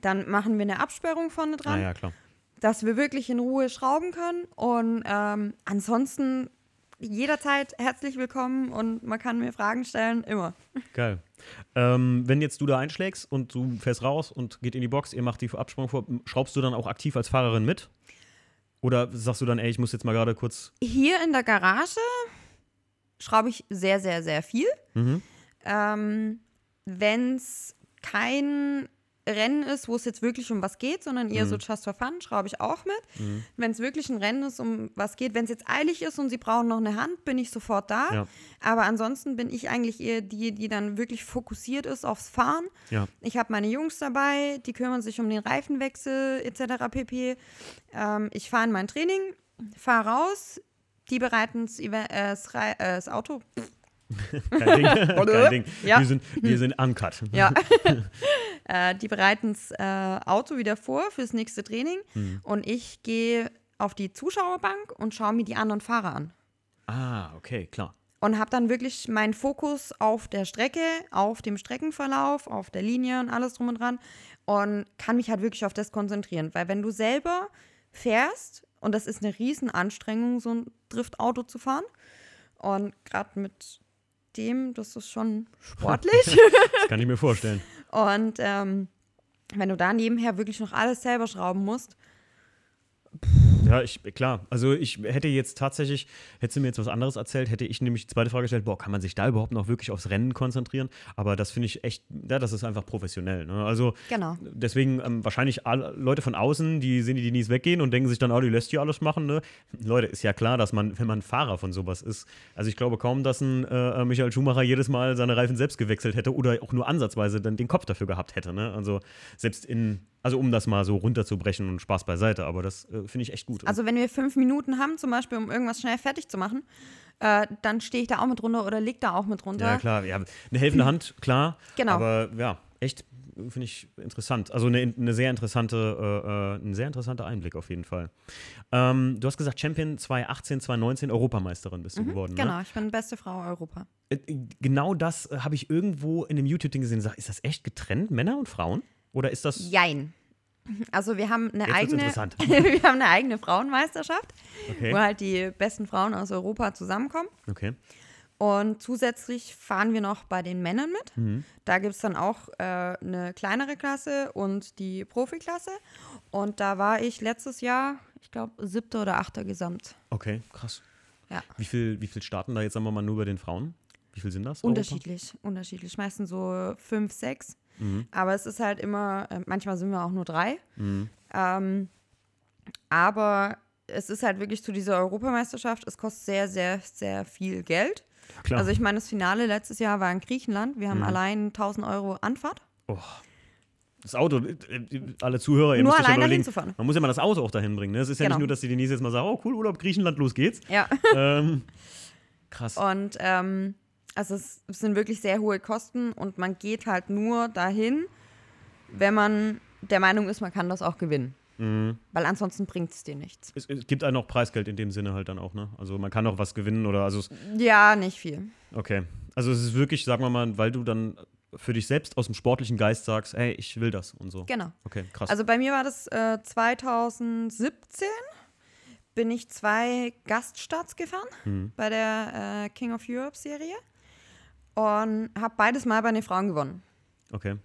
dann machen wir eine Absperrung vorne dran, ja, klar. dass wir wirklich in Ruhe schrauben können. Und ähm, ansonsten jederzeit herzlich willkommen und man kann mir Fragen stellen, immer. Geil. Ähm, wenn jetzt du da einschlägst und du fährst raus und geht in die Box, ihr macht die Absprung vor, schraubst du dann auch aktiv als Fahrerin mit? Oder sagst du dann, ey, ich muss jetzt mal gerade kurz. Hier in der Garage schraube ich sehr, sehr, sehr viel. Mhm. Ähm, Wenn es kein Rennen ist, wo es jetzt wirklich um was geht, sondern eher so Mhm. just for fun, schraube ich auch mit. Wenn es wirklich ein Rennen ist, um was geht, wenn es jetzt eilig ist und sie brauchen noch eine Hand, bin ich sofort da. Ja. Aber ansonsten bin ich eigentlich eher die, die dann wirklich fokussiert ist aufs Fahren. Ja. Ich habe meine Jungs dabei, die kümmern sich um den Reifenwechsel etc. pp. Ähm, ich fahre in mein Training, fahre raus, die bereiten das äh, das äh, das Auto. Kein Ding. Kein Ding. Ja. Wir, sind, wir sind uncut. Ja. äh, die bereiten das äh, Auto wieder vor fürs nächste Training Hm. und ich gehe auf die Zuschauerbank und schaue mir die anderen Fahrer an. Ah, okay, klar. Und habe dann wirklich meinen Fokus auf der Strecke, auf dem Streckenverlauf, auf der Linie und alles drum und dran und kann mich halt wirklich auf das konzentrieren. Weil wenn du selber fährst, und das ist eine Riesenanstrengung, so ein Driftauto zu fahren, und gerade mit dem, das ist schon sportlich. Das kann ich mir vorstellen. Und ähm, wenn du da nebenher wirklich noch alles selber schrauben musst, Ja, ich, klar. Also ich hätte jetzt tatsächlich, hättest du mir jetzt was anderes erzählt, hätte ich nämlich die zweite Frage gestellt, boah, kann man sich da überhaupt noch wirklich aufs Rennen konzentrieren? Aber das finde ich echt, ja, das ist einfach professionell. Ne? Also Genau. deswegen ähm, wahrscheinlich alle Leute von außen, die sehen die Denise weggehen und denken sich dann, oh, die lässt die alles machen. Ne? Leute, ist ja klar, dass man, wenn man Fahrer von sowas ist, also ich glaube kaum, dass ein äh, Michael Schumacher jedes Mal seine Reifen selbst gewechselt hätte oder auch nur ansatzweise dann den Kopf dafür gehabt hätte. Ne? Also selbst in, also um das mal so runterzubrechen und Spaß beiseite, aber das äh, finde ich echt gut. Also wenn wir fünf Minuten haben, zum Beispiel, um irgendwas schnell fertig zu machen, äh, dann stehe ich da auch mit runter oder leg da auch mit runter. Ja, klar. Ja, eine helfende Hand, klar. Genau. Aber ja, echt finde ich interessant. Also eine, eine sehr interessante, äh, äh, ein sehr interessanter Einblick auf jeden Fall. Ähm, du hast gesagt, Champion 2018, 2019, Europameisterin bist du geworden. Genau, Ne? ich bin beste Frau Europa. Äh, Genau das äh, habe ich irgendwo in dem YouTube-Ding gesehen. Sag, Ist das echt getrennt, Männer und Frauen? Oder ist das. Jein. Also wir haben eine Jetzt eigene, wir haben eine eigene Frauenmeisterschaft, Okay. wo halt die besten Frauen aus Europa zusammenkommen. okay. Und zusätzlich fahren wir noch bei den Männern mit. Mhm. Da gibt es dann auch äh, eine kleinere Klasse und die Profiklasse. Und da war ich letztes Jahr, ich glaube, siebter oder achter Gesamt. Okay, krass. Ja. Wie viel, wie viel starten da jetzt, sagen wir mal, nur bei den Frauen? Wie viel sind das? Europa? Unterschiedlich, unterschiedlich. Meistens so fünf, sechs. Aber es ist halt immer, äh, manchmal sind wir auch nur drei. Ähm, aber es ist halt wirklich zu dieser Europameisterschaft, es kostet sehr, sehr, sehr viel Geld. Klar. Also ich meine, das Finale letztes Jahr war in Griechenland. Wir haben allein 1000 Euro Anfahrt. Oh. Das Auto, äh, äh, alle Zuhörer, ihr Nur müsst ja allein mal dahin zu fahren. man muss ja mal das Auto auch dahin bringen. Ne? Es ist ja Genau. nicht nur, dass die Denise jetzt mal sagt, oh cool, Urlaub, Griechenland, los geht's. Ja. ähm, krass. Und ähm, also es sind wirklich sehr hohe Kosten und man geht halt nur dahin, wenn man der Meinung ist, man kann das auch gewinnen. Mhm. Weil ansonsten bringt es dir nichts. Es, es gibt einen auch Preisgeld in dem Sinne halt dann auch, ne? Also man kann auch was gewinnen oder also Ja, nicht viel. okay. Also es ist wirklich, sagen wir mal, weil du dann für dich selbst aus dem sportlichen Geist sagst, hey, ich will das und so. Genau. Okay, krass. Also bei mir war das äh, 2017, bin ich zwei Gaststarts gefahren Mhm. bei der äh, King of Europe Serie und habe beides mal bei den Frauen gewonnen. okay.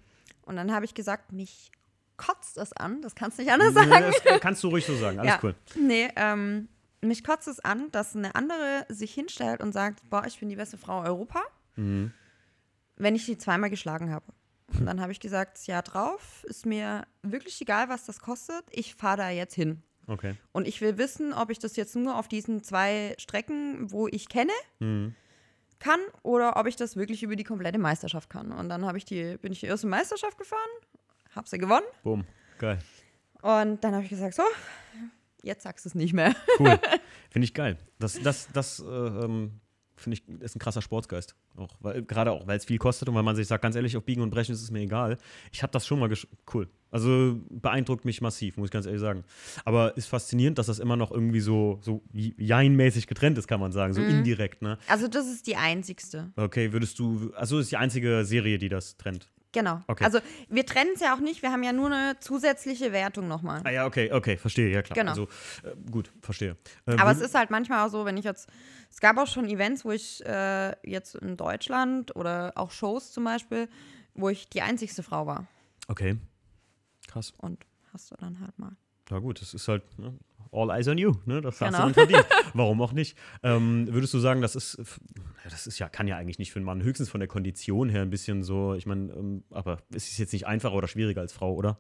Und dann habe ich gesagt, mich kotzt es an, das kannst du nicht anders Ja, sagen. das kannst du ruhig so sagen, alles ja. cool. Nee, ähm, mich kotzt es an, dass eine andere sich hinstellt und sagt, boah, ich bin die beste Frau Europa, Mhm. wenn ich die zweimal geschlagen habe. Und dann habe ich gesagt, das Jahr drauf ist mir wirklich egal, was das kostet. Ich fahre da jetzt hin. Okay. Und ich will wissen, ob ich das jetzt nur auf diesen zwei Strecken, wo ich kenne, Mhm. Kann oder ob ich das wirklich über die komplette Meisterschaft kann. Und dann habe ich die, bin ich die erste Meisterschaft gefahren, habe sie gewonnen. Boom. Geil. Und dann habe ich gesagt, so, jetzt sagst du es nicht mehr. Cool. Finde ich geil. Das, das, das äh, ähm, finde ich, ist ein krasser Sportsgeist. Auch, weil, gerade auch, weil es viel kostet und weil man sich sagt, ganz ehrlich, auf Biegen und Brechen ist es mir egal. Ich habe das schon mal gesch cool. Also beeindruckt mich massiv, muss ich ganz ehrlich sagen. Aber ist faszinierend, dass das immer noch irgendwie so, so Jein-mäßig getrennt ist, kann man sagen. So indirekt, ne? Also das ist die einzigste. Okay, würdest du, also ist die einzige Serie, die das trennt. Genau. Okay. Also wir trennen es ja auch nicht, wir haben ja nur eine zusätzliche Wertung nochmal. Ah ja, okay, okay, verstehe, ja klar. Genau. Also äh, gut, verstehe. Äh, Aber es ist halt manchmal auch so, wenn ich jetzt, es gab auch schon Events, wo ich äh, jetzt in Deutschland oder auch Shows zum Beispiel, wo ich die einzigste Frau war. Okay. Krass. Und hast du dann halt mal. Ja gut, das ist halt, ne? all eyes on you. Ne? Das hast Genau. du dann verdient. Warum auch nicht? Ähm, würdest du sagen, das ist, das ist ja, kann ja eigentlich nicht für einen Mann, höchstens von der Kondition her ein bisschen so, ich meine, ähm, aber es ist jetzt nicht einfacher oder schwieriger als Frau, oder?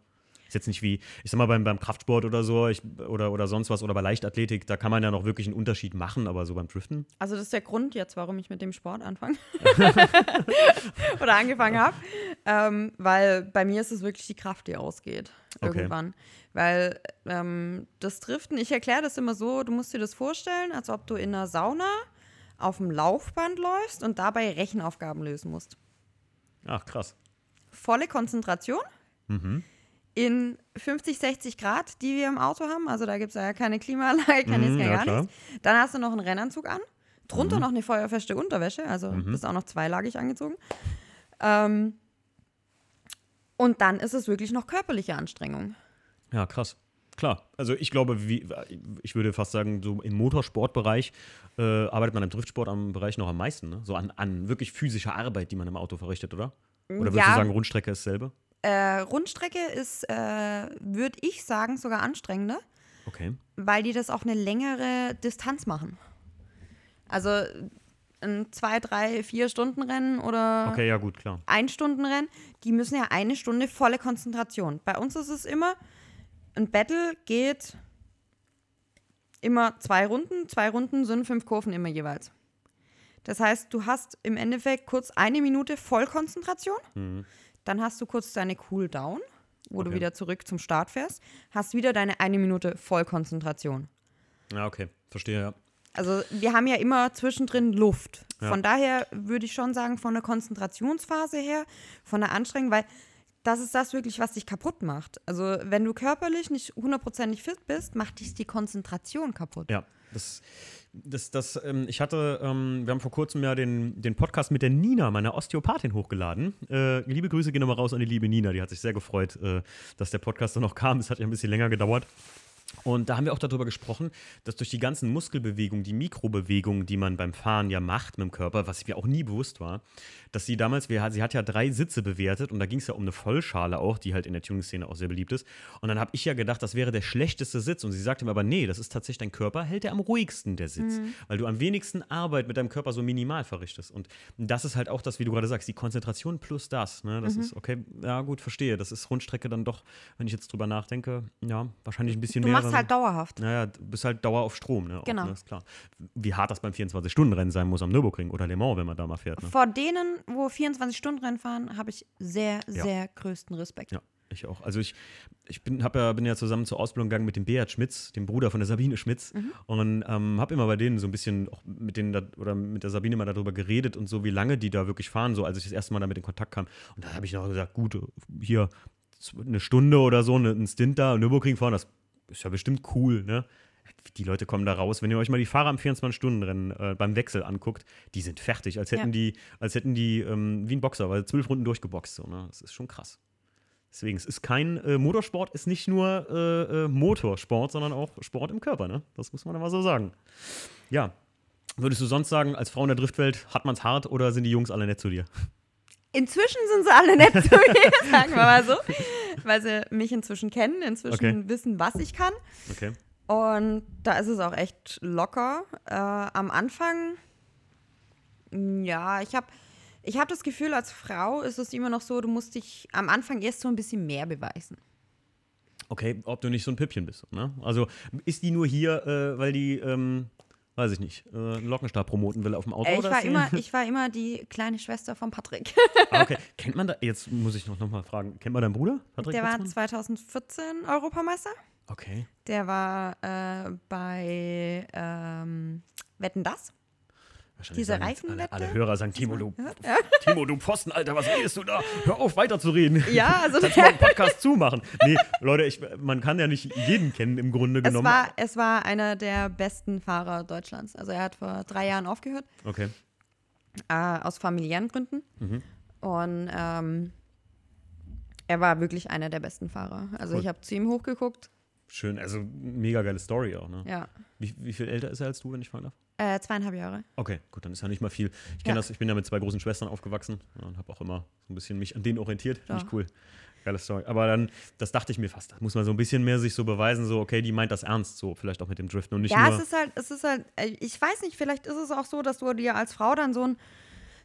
Ist jetzt nicht wie, ich sag mal, beim, beim Kraftsport oder so ich, oder, oder sonst was oder bei Leichtathletik, da kann man ja noch wirklich einen Unterschied machen, aber so beim Driften? Also das ist der Grund jetzt, warum ich mit dem Sport anfange. Oder angefangen habe. Ähm, weil bei mir ist es wirklich die Kraft, die ausgeht. Okay. Irgendwann. Weil ähm, das Driften, ich erkläre das immer so, du musst dir das vorstellen, als ob du in einer Sauna auf dem Laufband läufst und dabei Rechenaufgaben lösen musst. Ach, krass. Volle Konzentration in 50, 60 Grad, die wir im Auto haben. Also da gibt es ja keine Klimaanlage, keine Mhm, ist ja gar klar. nichts. Dann hast du noch einen Rennanzug an. Drunter noch eine feuerfeste Unterwäsche, also bist auch noch zweilagig angezogen. Ähm, und dann ist es wirklich noch körperliche Anstrengung. Ja, krass. Klar. Also ich glaube, wie, ich würde fast sagen, so im Motorsportbereich äh, arbeitet man im Driftsport am Bereich noch am meisten, ne? So an, an wirklich physischer Arbeit, die man im Auto verrichtet, oder? Oder würdest Ja. du sagen, Rundstrecke ist dasselbe? Äh, Rundstrecke ist, äh, würde ich sagen, sogar anstrengender, Okay. weil die das auf eine längere Distanz machen. Also ein zwei, drei, vier Stunden Rennen oder Okay, ja gut, klar. Ein-Stunden-Rennen, die müssen ja eine Stunde volle Konzentration. Bei uns ist es immer, ein Battle geht immer zwei Runden. Zwei Runden sind fünf Kurven immer jeweils. Das heißt, du hast im Endeffekt kurz eine Minute Vollkonzentration. Dann hast du kurz deine Cool-Down, wo du Okay. wieder zurück zum Start fährst. Hast wieder deine eine Minute Vollkonzentration. Ja, okay. Verstehe, ja. Also wir haben ja immer zwischendrin Luft. Ja. Von daher würde ich schon sagen, von der Konzentrationsphase her, von der Anstrengung, weil das ist das wirklich, was dich kaputt macht. Also wenn du körperlich nicht hundertprozentig fit bist, macht dich die Konzentration kaputt. Ja, das, das, das, ähm, ich hatte, ähm, wir haben vor kurzem ja den, den Podcast mit der Nina, meiner Osteopathin, hochgeladen. Äh, liebe Grüße gehen nochmal raus an die liebe Nina, die hat sich sehr gefreut, äh, dass der Podcast dann noch kam. Es hat ja ein bisschen länger gedauert. Und da haben wir auch darüber gesprochen, dass durch die ganzen Muskelbewegungen, die Mikrobewegungen, die man beim Fahren ja macht mit dem Körper, was mir auch nie bewusst war, dass sie damals, sie hat ja drei Sitze bewertet und da ging es ja um eine Vollschale auch, die halt in der Tuning-Szene auch sehr beliebt ist. Und dann habe ich ja gedacht, das wäre der schlechteste Sitz. Und sie sagte mir aber, nee, das ist tatsächlich dein Körper, hält er am ruhigsten der Sitz, weil du am wenigsten Arbeit mit deinem Körper so minimal verrichtest. Und das ist halt auch das, wie du gerade sagst, die Konzentration plus das. Ne? Das ist, okay, ja gut, verstehe. Das ist Rundstrecke dann doch, wenn ich jetzt drüber nachdenke, ja, wahrscheinlich ein bisschen mehr. Machst halt dauerhaft. naja, du bist halt Dauer auf Strom, ne? Auch, Genau. ne? Ist klar. Wie hart das beim 24-Stunden-Rennen sein muss am Nürburgring oder Le Mans, wenn man da mal fährt. Ne? Vor denen, wo 24-Stunden-Rennen fahren, habe ich sehr, Ja. sehr größten Respekt. Ja, ich auch. Also ich, ich bin, ja, bin ja zusammen zur Ausbildung gegangen mit dem Beat Schmitz, dem Bruder von der Sabine Schmitz. Und ähm, habe immer bei denen so ein bisschen auch mit denen da, oder mit der Sabine mal darüber geredet und so, wie lange die da wirklich fahren, so als ich das erste Mal damit in Kontakt kam. Und da habe ich noch gesagt, gut, hier eine Stunde oder so, ne, ein Stint da, Nürburgring fahren, das ist ja bestimmt cool, ne? Die Leute kommen da raus. Wenn ihr euch mal die Fahrer am 24-Stunden-Rennen äh, beim Wechsel anguckt, die sind fertig, als hätten Ja. die, als hätten die ähm, wie ein Boxer, weil zwölf Runden durchgeboxt. So, ne? Das ist schon krass. Deswegen, es ist kein äh, Motorsport, ist nicht nur äh, äh, Motorsport, sondern auch Sport im Körper, ne? Das muss man aber so sagen. Ja. Würdest du sonst sagen, als Frau in der Driftwelt hat man es hart oder sind die Jungs alle nett zu dir? Inzwischen sind sie alle nett zu mir, sagen wir mal so. Weil sie mich inzwischen kennen, inzwischen Okay. wissen, was ich kann. Okay. Und da ist es auch echt locker. Äh, am Anfang, mh, ja, ich habe ich hab das Gefühl, als Frau ist es immer noch so, du musst dich am Anfang erst so ein bisschen mehr beweisen. Okay, ob du nicht so ein Püppchen bist, ne? Also ist die nur hier, äh, weil die, ähm, weiß ich nicht, äh, einen Lockenstab promoten will auf dem Auto Äh, ich, war immer, ich war immer die kleine Schwester von Patrick. Ah, okay. Kennt man da, jetzt muss ich noch, noch mal fragen, kennt man deinen Bruder? Patrick Der war Katzmann? 2014 Europameister. Okay. Der war äh, bei ähm, Wetten das. Diese jetzt alle, Reifenwette? alle Hörer sagen, Timo, du, Timo, du Pfosten, Alter, was redest du da? Hör auf, weiterzureden. Ja, also Kannst mal einen Podcast zumachen? Nee, Leute, ich, man kann ja nicht jeden kennen im Grunde es genommen. war, es war einer der besten Fahrer Deutschlands. Also er hat vor drei Jahren aufgehört, Okay. äh, aus familiären Gründen. Mhm. Und ähm, er war wirklich einer der besten Fahrer. Also Cool. ich habe zu ihm hochgeguckt. Schön, also mega geile Story auch, ne? Ja. Wie, wie viel älter ist er als du, wenn ich fragen darf? Äh, zweieinhalb Jahre. Okay, gut, dann ist ja nicht mal viel. Ich kenne Ja. das, ich bin ja mit zwei großen Schwestern aufgewachsen ja, und habe auch immer so ein bisschen mich an denen orientiert. Finde Ja. ich cool. Geile Story. Aber dann, das dachte ich mir fast, da muss man so ein bisschen mehr sich so beweisen, so, okay, die meint das ernst, so vielleicht auch mit dem Driften und nicht ja, nur. es ist halt, es ist halt, äh, ich weiß nicht, vielleicht ist es auch so, dass du dir als Frau dann so ein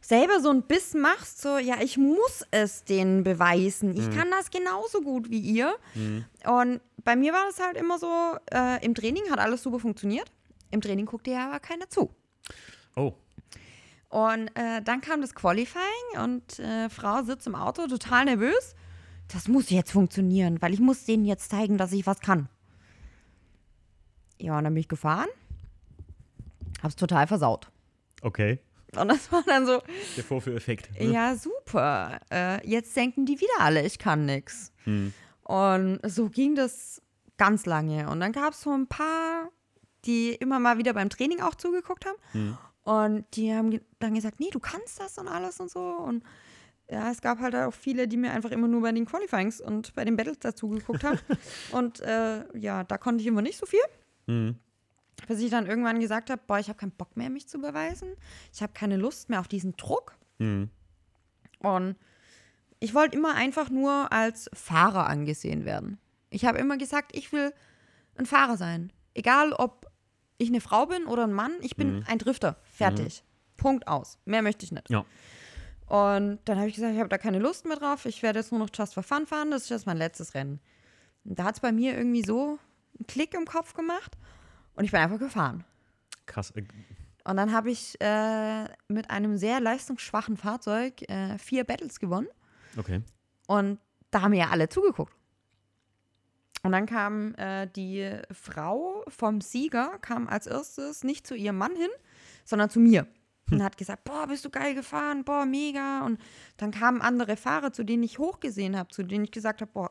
selber so ein Biss machst, so, ja, ich muss es denen beweisen. Mhm. Ich kann das genauso gut wie ihr. Und bei mir war das halt immer so, äh, im Training hat alles super funktioniert. Im Training guckte ja aber keiner zu. oh, Und äh, dann kam das Qualifying und äh, Frau sitzt im Auto, total nervös. Das muss jetzt funktionieren, weil ich muss denen jetzt zeigen, dass ich was kann. Ja, und dann bin ich gefahren. Hab's total versaut. okay. Und das war dann so, Der Vorführeffekt. Ne? ja, super. Äh, jetzt denken die wieder alle, ich kann nix. Hm. Und so ging das ganz lange. Und dann gab es so ein paar, die immer mal wieder beim Training auch zugeguckt haben. Hm. Und die haben dann gesagt, nee, du kannst das und alles und so. Und ja, es gab halt auch viele, die mir einfach immer nur bei den Qualifyings und bei den Battles dazu geguckt haben. und äh, ja, da konnte ich immer nicht so viel. Hm. Bis ich dann irgendwann gesagt habe, boah, ich habe keinen Bock mehr, mich zu beweisen. Ich habe keine Lust mehr auf diesen Druck. Hm. Und ich wollte immer einfach nur als Fahrer angesehen werden. Ich habe immer gesagt, ich will ein Fahrer sein. Egal, ob ich eine Frau bin oder ein Mann, ich bin ein Drifter. Fertig. Punkt aus. Mehr möchte ich nicht. Ja. Und dann habe ich gesagt, ich habe da keine Lust mehr drauf. Ich werde jetzt nur noch Just for Fun fahren. Das ist jetzt mein letztes Rennen. Und da hat es bei mir irgendwie so einen Klick im Kopf gemacht. Und ich bin einfach gefahren. Krass. Äh, Und dann habe ich äh, mit einem sehr leistungsschwachen Fahrzeug äh, vier Battles gewonnen. Okay. Und da haben mir ja alle zugeguckt. Und dann kam äh, die Frau vom Sieger, kam als erstes nicht zu ihrem Mann hin, sondern zu mir. Und hat gesagt, boah, bist du geil gefahren, boah, mega. Und dann kamen andere Fahrer, zu denen ich hochgesehen habe, zu denen ich gesagt habe, boah,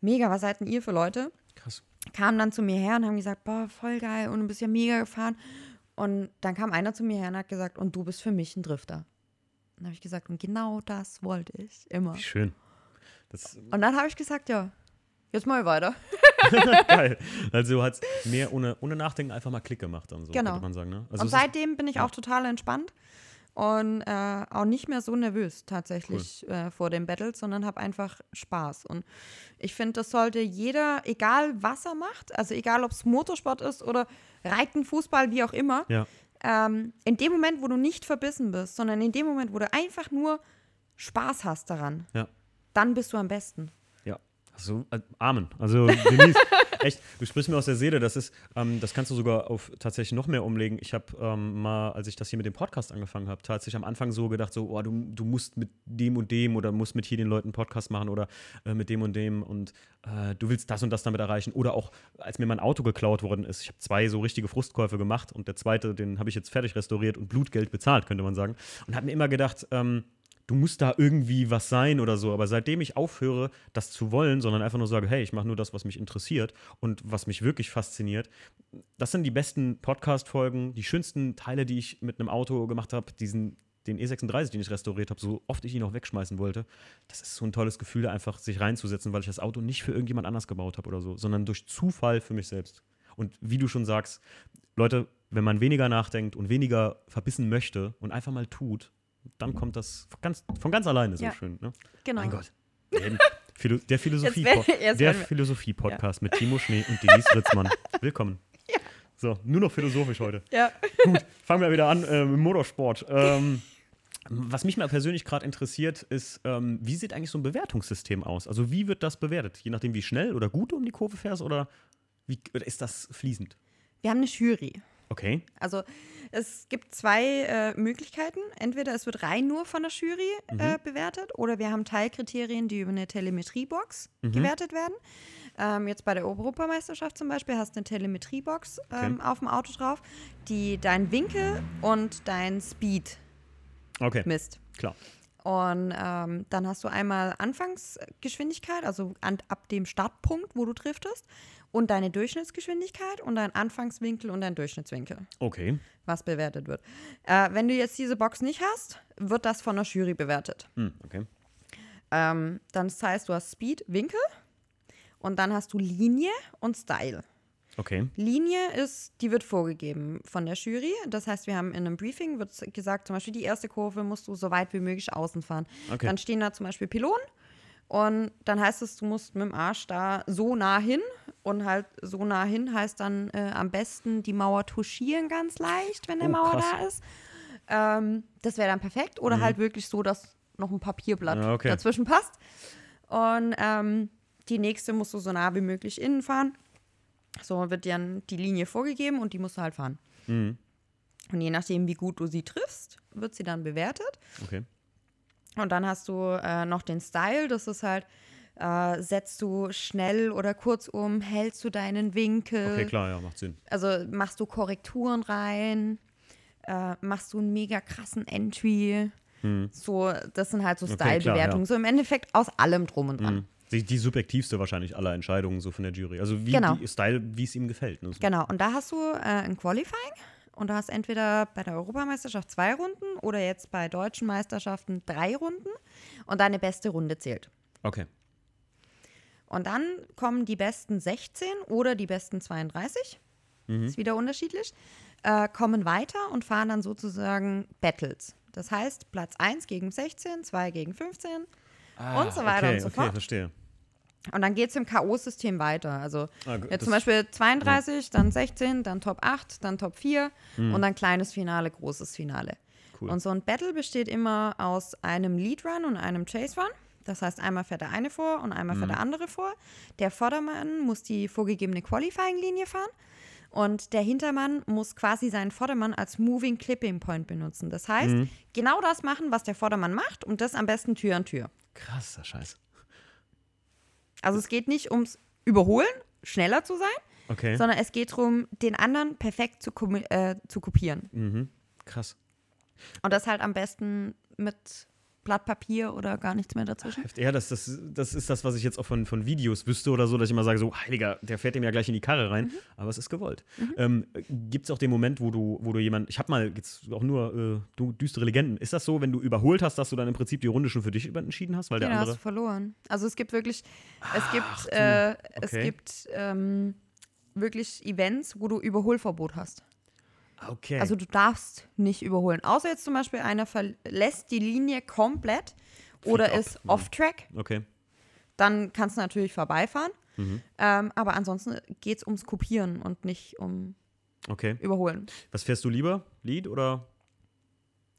mega, was seid denn ihr für Leute? Krass. kamen dann zu mir her und haben gesagt, boah, voll geil und du bist ja mega gefahren. Und dann kam einer zu mir her und hat gesagt, und du bist für mich ein Drifter. Dann habe ich gesagt, und genau das wollte ich immer. Wie schön. Das Und dann habe ich gesagt, ja, jetzt mal weiter. geil. Also hat es mehr ohne, ohne Nachdenken einfach mal Klick gemacht dann so, Genau. könnte man sagen. Ne? Also und seitdem bin ich auch total entspannt und äh, auch nicht mehr so nervös tatsächlich äh, vor dem Battle, sondern habe einfach Spaß. Und ich finde, das sollte jeder, egal was er macht, also egal ob es Motorsport ist oder Reiten, Fußball, wie auch immer, ja. ähm, in dem Moment, wo du nicht verbissen bist, sondern in dem Moment, wo du einfach nur Spaß hast daran, Ja. dann bist du am besten. Also äh, Amen. Also Denise, echt, du sprichst mir aus der Seele. Das ist, ähm, das kannst du sogar auf tatsächlich noch mehr umlegen. Ich habe ähm, mal, als ich das hier mit dem Podcast angefangen habe, tatsächlich am Anfang so gedacht, so, oh, du, du musst mit dem und dem oder musst mit hier den Leuten Podcast machen oder äh, mit dem und dem und äh, du willst das und das damit erreichen. Oder auch, als mir mein Auto geklaut worden ist, ich habe zwei so richtige Frustkäufe gemacht und der zweite, den habe ich jetzt fertig restauriert und Blutgeld bezahlt, könnte man sagen. Und habe mir immer gedacht, ähm, du musst da irgendwie was sein oder so. Aber seitdem ich aufhöre, das zu wollen, sondern einfach nur sage, hey, ich mache nur das, was mich interessiert und was mich wirklich fasziniert, das sind die besten Podcast-Folgen, die schönsten Teile, die ich mit einem Auto gemacht habe, den E36, den ich restauriert habe, so oft ich ihn auch wegschmeißen wollte, das ist so ein tolles Gefühl, da einfach sich reinzusetzen, weil ich das Auto nicht für irgendjemand anders gebaut habe oder so, sondern durch Zufall für mich selbst. Und wie du schon sagst, Leute, wenn man weniger nachdenkt und weniger verbissen möchte und einfach mal tut, dann kommt das ganz, von ganz alleine so Ja. schön. Ne? Genau. Mein Gott. Der, Philo der Philosophie Philosophie-Podcast mit Timo Schnee und Denise Ritzmann. Willkommen. So, nur noch philosophisch heute. Ja. Gut, fangen wir wieder an äh, mit Motorsport. Ähm, was mich mal persönlich gerade interessiert, ist, ähm, wie sieht eigentlich so ein Bewertungssystem aus? Also wie wird das bewertet? Je nachdem, wie schnell oder gut du um die Kurve fährst oder wie oder ist das fließend? Wir haben eine Jury. Okay. Also es gibt zwei äh, Möglichkeiten. Entweder es wird rein nur von der Jury äh, bewertet oder wir haben Teilkriterien, die über eine Telemetriebox gewertet werden. Ähm, jetzt bei der Europameisterschaft zum Beispiel hast du eine Telemetriebox ähm, auf dem Auto drauf, die dein Winkel und dein Speed Okay, misst. klar. Und ähm, dann hast du einmal Anfangsgeschwindigkeit, also an, ab dem Startpunkt, wo du driftest, und deine Durchschnittsgeschwindigkeit und dein Anfangswinkel und dein Durchschnittswinkel, Okay. was bewertet wird. Äh, wenn du jetzt diese Box nicht hast, wird das von der Jury bewertet. Hm, okay. Ähm, dann das heißt, du hast Speed, Winkel Und dann hast du Linie und Style. Okay. Linie ist, die wird vorgegeben von der Jury. Das heißt, wir haben in einem Briefing wird gesagt, zum Beispiel die erste Kurve musst du so weit wie möglich außen fahren. Okay. Dann stehen da zum Beispiel Pylonen und dann heißt es, du musst mit dem Arsch da so nah hin und halt so nah hin heißt dann äh, am besten die Mauer touchieren ganz leicht, wenn der Oh, Mauer krass. da ist. Ähm, das wäre dann perfekt oder halt wirklich so, dass noch ein Papierblatt Ja, okay. dazwischen passt. Und ähm, die nächste musst du so nah wie möglich innen fahren. So wird dir dann die Linie vorgegeben und die musst du halt fahren. Mhm. Und je nachdem, wie gut du sie triffst, wird sie dann bewertet. Okay. Und dann hast du äh, noch den Style, das ist halt, äh, setzt du schnell oder kurz um, hältst du deinen Winkel, Okay, klar, ja, macht Sinn. also machst du Korrekturen rein, äh, machst du einen mega krassen Entry. So, das sind halt so Hm. Okay, Style-Bewertungen. ja. So im Endeffekt aus allem drum und dran. Mhm. Die, die subjektivste wahrscheinlich aller Entscheidungen so von der Jury. Also wie Genau. Style, wie es ihm gefällt. Ne? Genau, und da hast du äh, ein Qualifying und du hast entweder bei der Europameisterschaft zwei Runden oder jetzt bei deutschen Meisterschaften drei Runden und deine beste Runde zählt. Okay. Und dann kommen die besten 16 oder die besten 32, ist wieder unterschiedlich, äh, kommen weiter und fahren dann sozusagen Battles. Das heißt, Platz 1 gegen 16, 2 gegen 15 und so weiter okay, und so okay, fort. verstehe. Und dann geht es im K.O.-System weiter. Also Ah, das- zum Beispiel 32, dann 16, dann Top 8, dann Top 4 und dann kleines Finale, großes Finale. Cool. Und so ein Battle besteht immer aus einem Lead Run und einem Chase Run. Das heißt, einmal fährt der eine vor und einmal fährt der andere vor. Der Vordermann muss die vorgegebene Qualifying-Linie fahren. Und der Hintermann muss quasi seinen Vordermann als Moving Clipping Point benutzen. Das heißt, genau das machen, was der Vordermann macht und das am besten Tür an Tür. Krasser Scheiß. Also es geht nicht ums Überholen, schneller zu sein, Okay. sondern es geht darum, den anderen perfekt zu, äh, zu kopieren. Mhm. Krass. Und das halt am besten mit Blatt Papier oder gar nichts mehr dazwischen. Ja, das, das, das ist das, was ich jetzt auch von, von Videos wüsste oder so, dass ich immer sage, so, heiliger, der fährt dem ja gleich in die Karre Mhm. rein, aber es ist gewollt. Ähm, Gibt es auch den Moment, wo du, wo du jemand, ich habe mal jetzt auch nur äh, du, düstere Legenden, ist das so, wenn du überholt hast, dass du dann im Prinzip die Runde schon für dich entschieden hast, weil der hast andere. du verloren. Also es gibt wirklich, es Ach, gibt, äh, es Okay. gibt ähm, wirklich Events, wo du Überholverbot hast. Okay. Also du darfst nicht überholen. Außer jetzt zum Beispiel einer verlässt die Linie komplett oder ab. ist Mhm. off-track. okay. dann kannst du natürlich vorbeifahren. Mhm. Ähm, aber ansonsten geht es ums Kopieren und nicht um Okay. Überholen. Was fährst du lieber? Lead oder?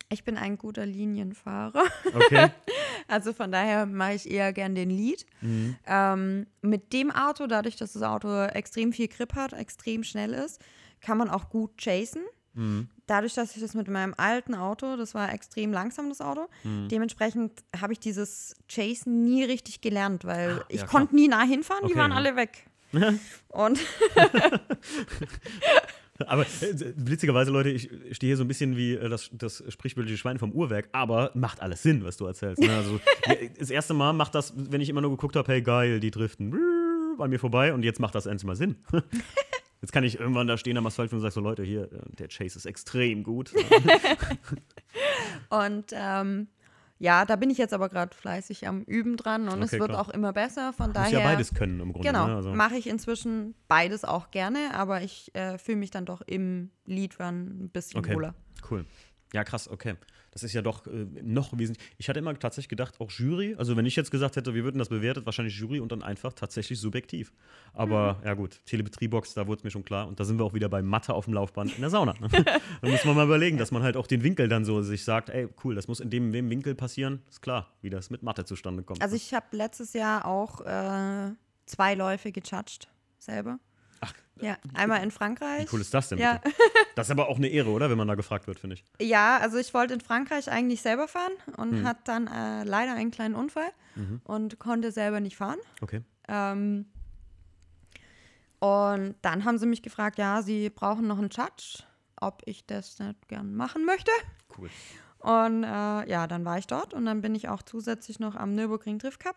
Ich bin ein guter Linienfahrer. Okay. Also von daher mache ich eher gern den Lead. mhm. Ähm, mit dem Auto, dadurch, dass das Auto extrem viel Grip hat, extrem schnell ist, kann man auch gut chasen. Mhm. Dadurch, dass ich das mit meinem alten Auto, das war extrem langsam, das Auto, Mhm. dementsprechend habe ich dieses Chasen nie richtig gelernt, weil Ah, ich ja, konnte nie nah hinfahren, die Okay, waren ja. alle weg. Und Aber äh, witzigerweise, Leute, ich stehe hier so ein bisschen wie äh, das, das sprichwörtliche Schwein vom Uhrwerk, aber macht alles Sinn, was du erzählst. Ne? Also, ja, das erste Mal macht das, wenn ich immer nur geguckt habe, hey geil, die driften bei mir vorbei und jetzt macht das endlich mal Sinn. Jetzt kann ich irgendwann da stehen am Asphalt und sage so, Leute, hier, äh, der Chase ist extrem gut. Und ähm, ja, da bin ich jetzt aber gerade fleißig am Üben dran und es Okay, wird klar. auch immer besser. Von Muss daher. ja beides können im Grunde. Genau, Ne? Also, mache ich inzwischen beides auch gerne, aber ich äh, fühle mich dann doch im Lead Run ein bisschen Okay. wohler. Cool. Ja, krass, okay. Das ist ja doch äh, noch wesentlich. Ich hatte immer tatsächlich gedacht, auch Jury. Also, wenn ich jetzt gesagt hätte, wir würden das bewertet, wahrscheinlich Jury und dann einfach tatsächlich subjektiv. Aber Mhm. ja, gut, Telemetriebox, da wurde es mir schon klar. Und da sind wir auch wieder bei Mathe auf dem Laufband in der Sauna. ne? da muss man mal überlegen, dass man halt auch den Winkel dann so sich sagt, ey, cool, das muss in dem, dem Winkel passieren. Ist klar, wie das mit Mathe zustande kommt. Also ich habe letztes Jahr auch äh, zwei Läufe gejudged, selber. Ach, Ja, einmal in Frankreich. wie cool ist das denn? Ja. Bitte? Das ist aber auch eine Ehre, oder? Wenn man da gefragt wird, finde ich. Ja, also ich wollte in Frankreich eigentlich selber fahren und Hm. hatte dann äh, leider einen kleinen Unfall Mhm. und konnte selber nicht fahren. Okay. Ähm, und dann haben sie mich gefragt, ja, sie brauchen noch einen Judge, ob ich das nicht gern machen möchte. Cool. Und äh, ja, dann war ich dort und dann bin ich auch zusätzlich noch am Nürburgring Drift Cup.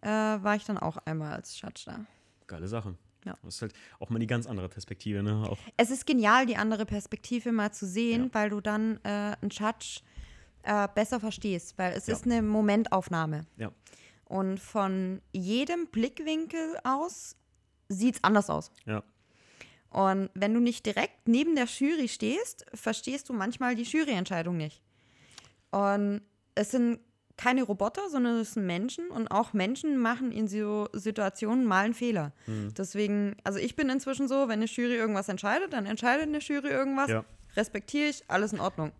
Äh, war ich dann auch einmal als Judge da. Geile Sache. Ja. Das ist halt auch mal die ganz andere Perspektive, ne? Auch Es ist genial, die andere Perspektive mal zu sehen, Ja. weil du dann äh, einen Judge äh, besser verstehst, weil es Ja. ist eine Momentaufnahme. Ja. Und von jedem Blickwinkel aus sieht es anders aus. Ja. Und wenn du nicht direkt neben der Jury stehst, verstehst du manchmal die Juryentscheidung nicht. Und es sind keine Roboter, sondern es sind Menschen und auch Menschen machen in so Situationen mal einen Fehler. Mhm. Deswegen, also ich bin inzwischen so, wenn eine Jury irgendwas entscheidet, dann entscheidet eine Jury irgendwas, Ja. respektiere ich, alles in Ordnung.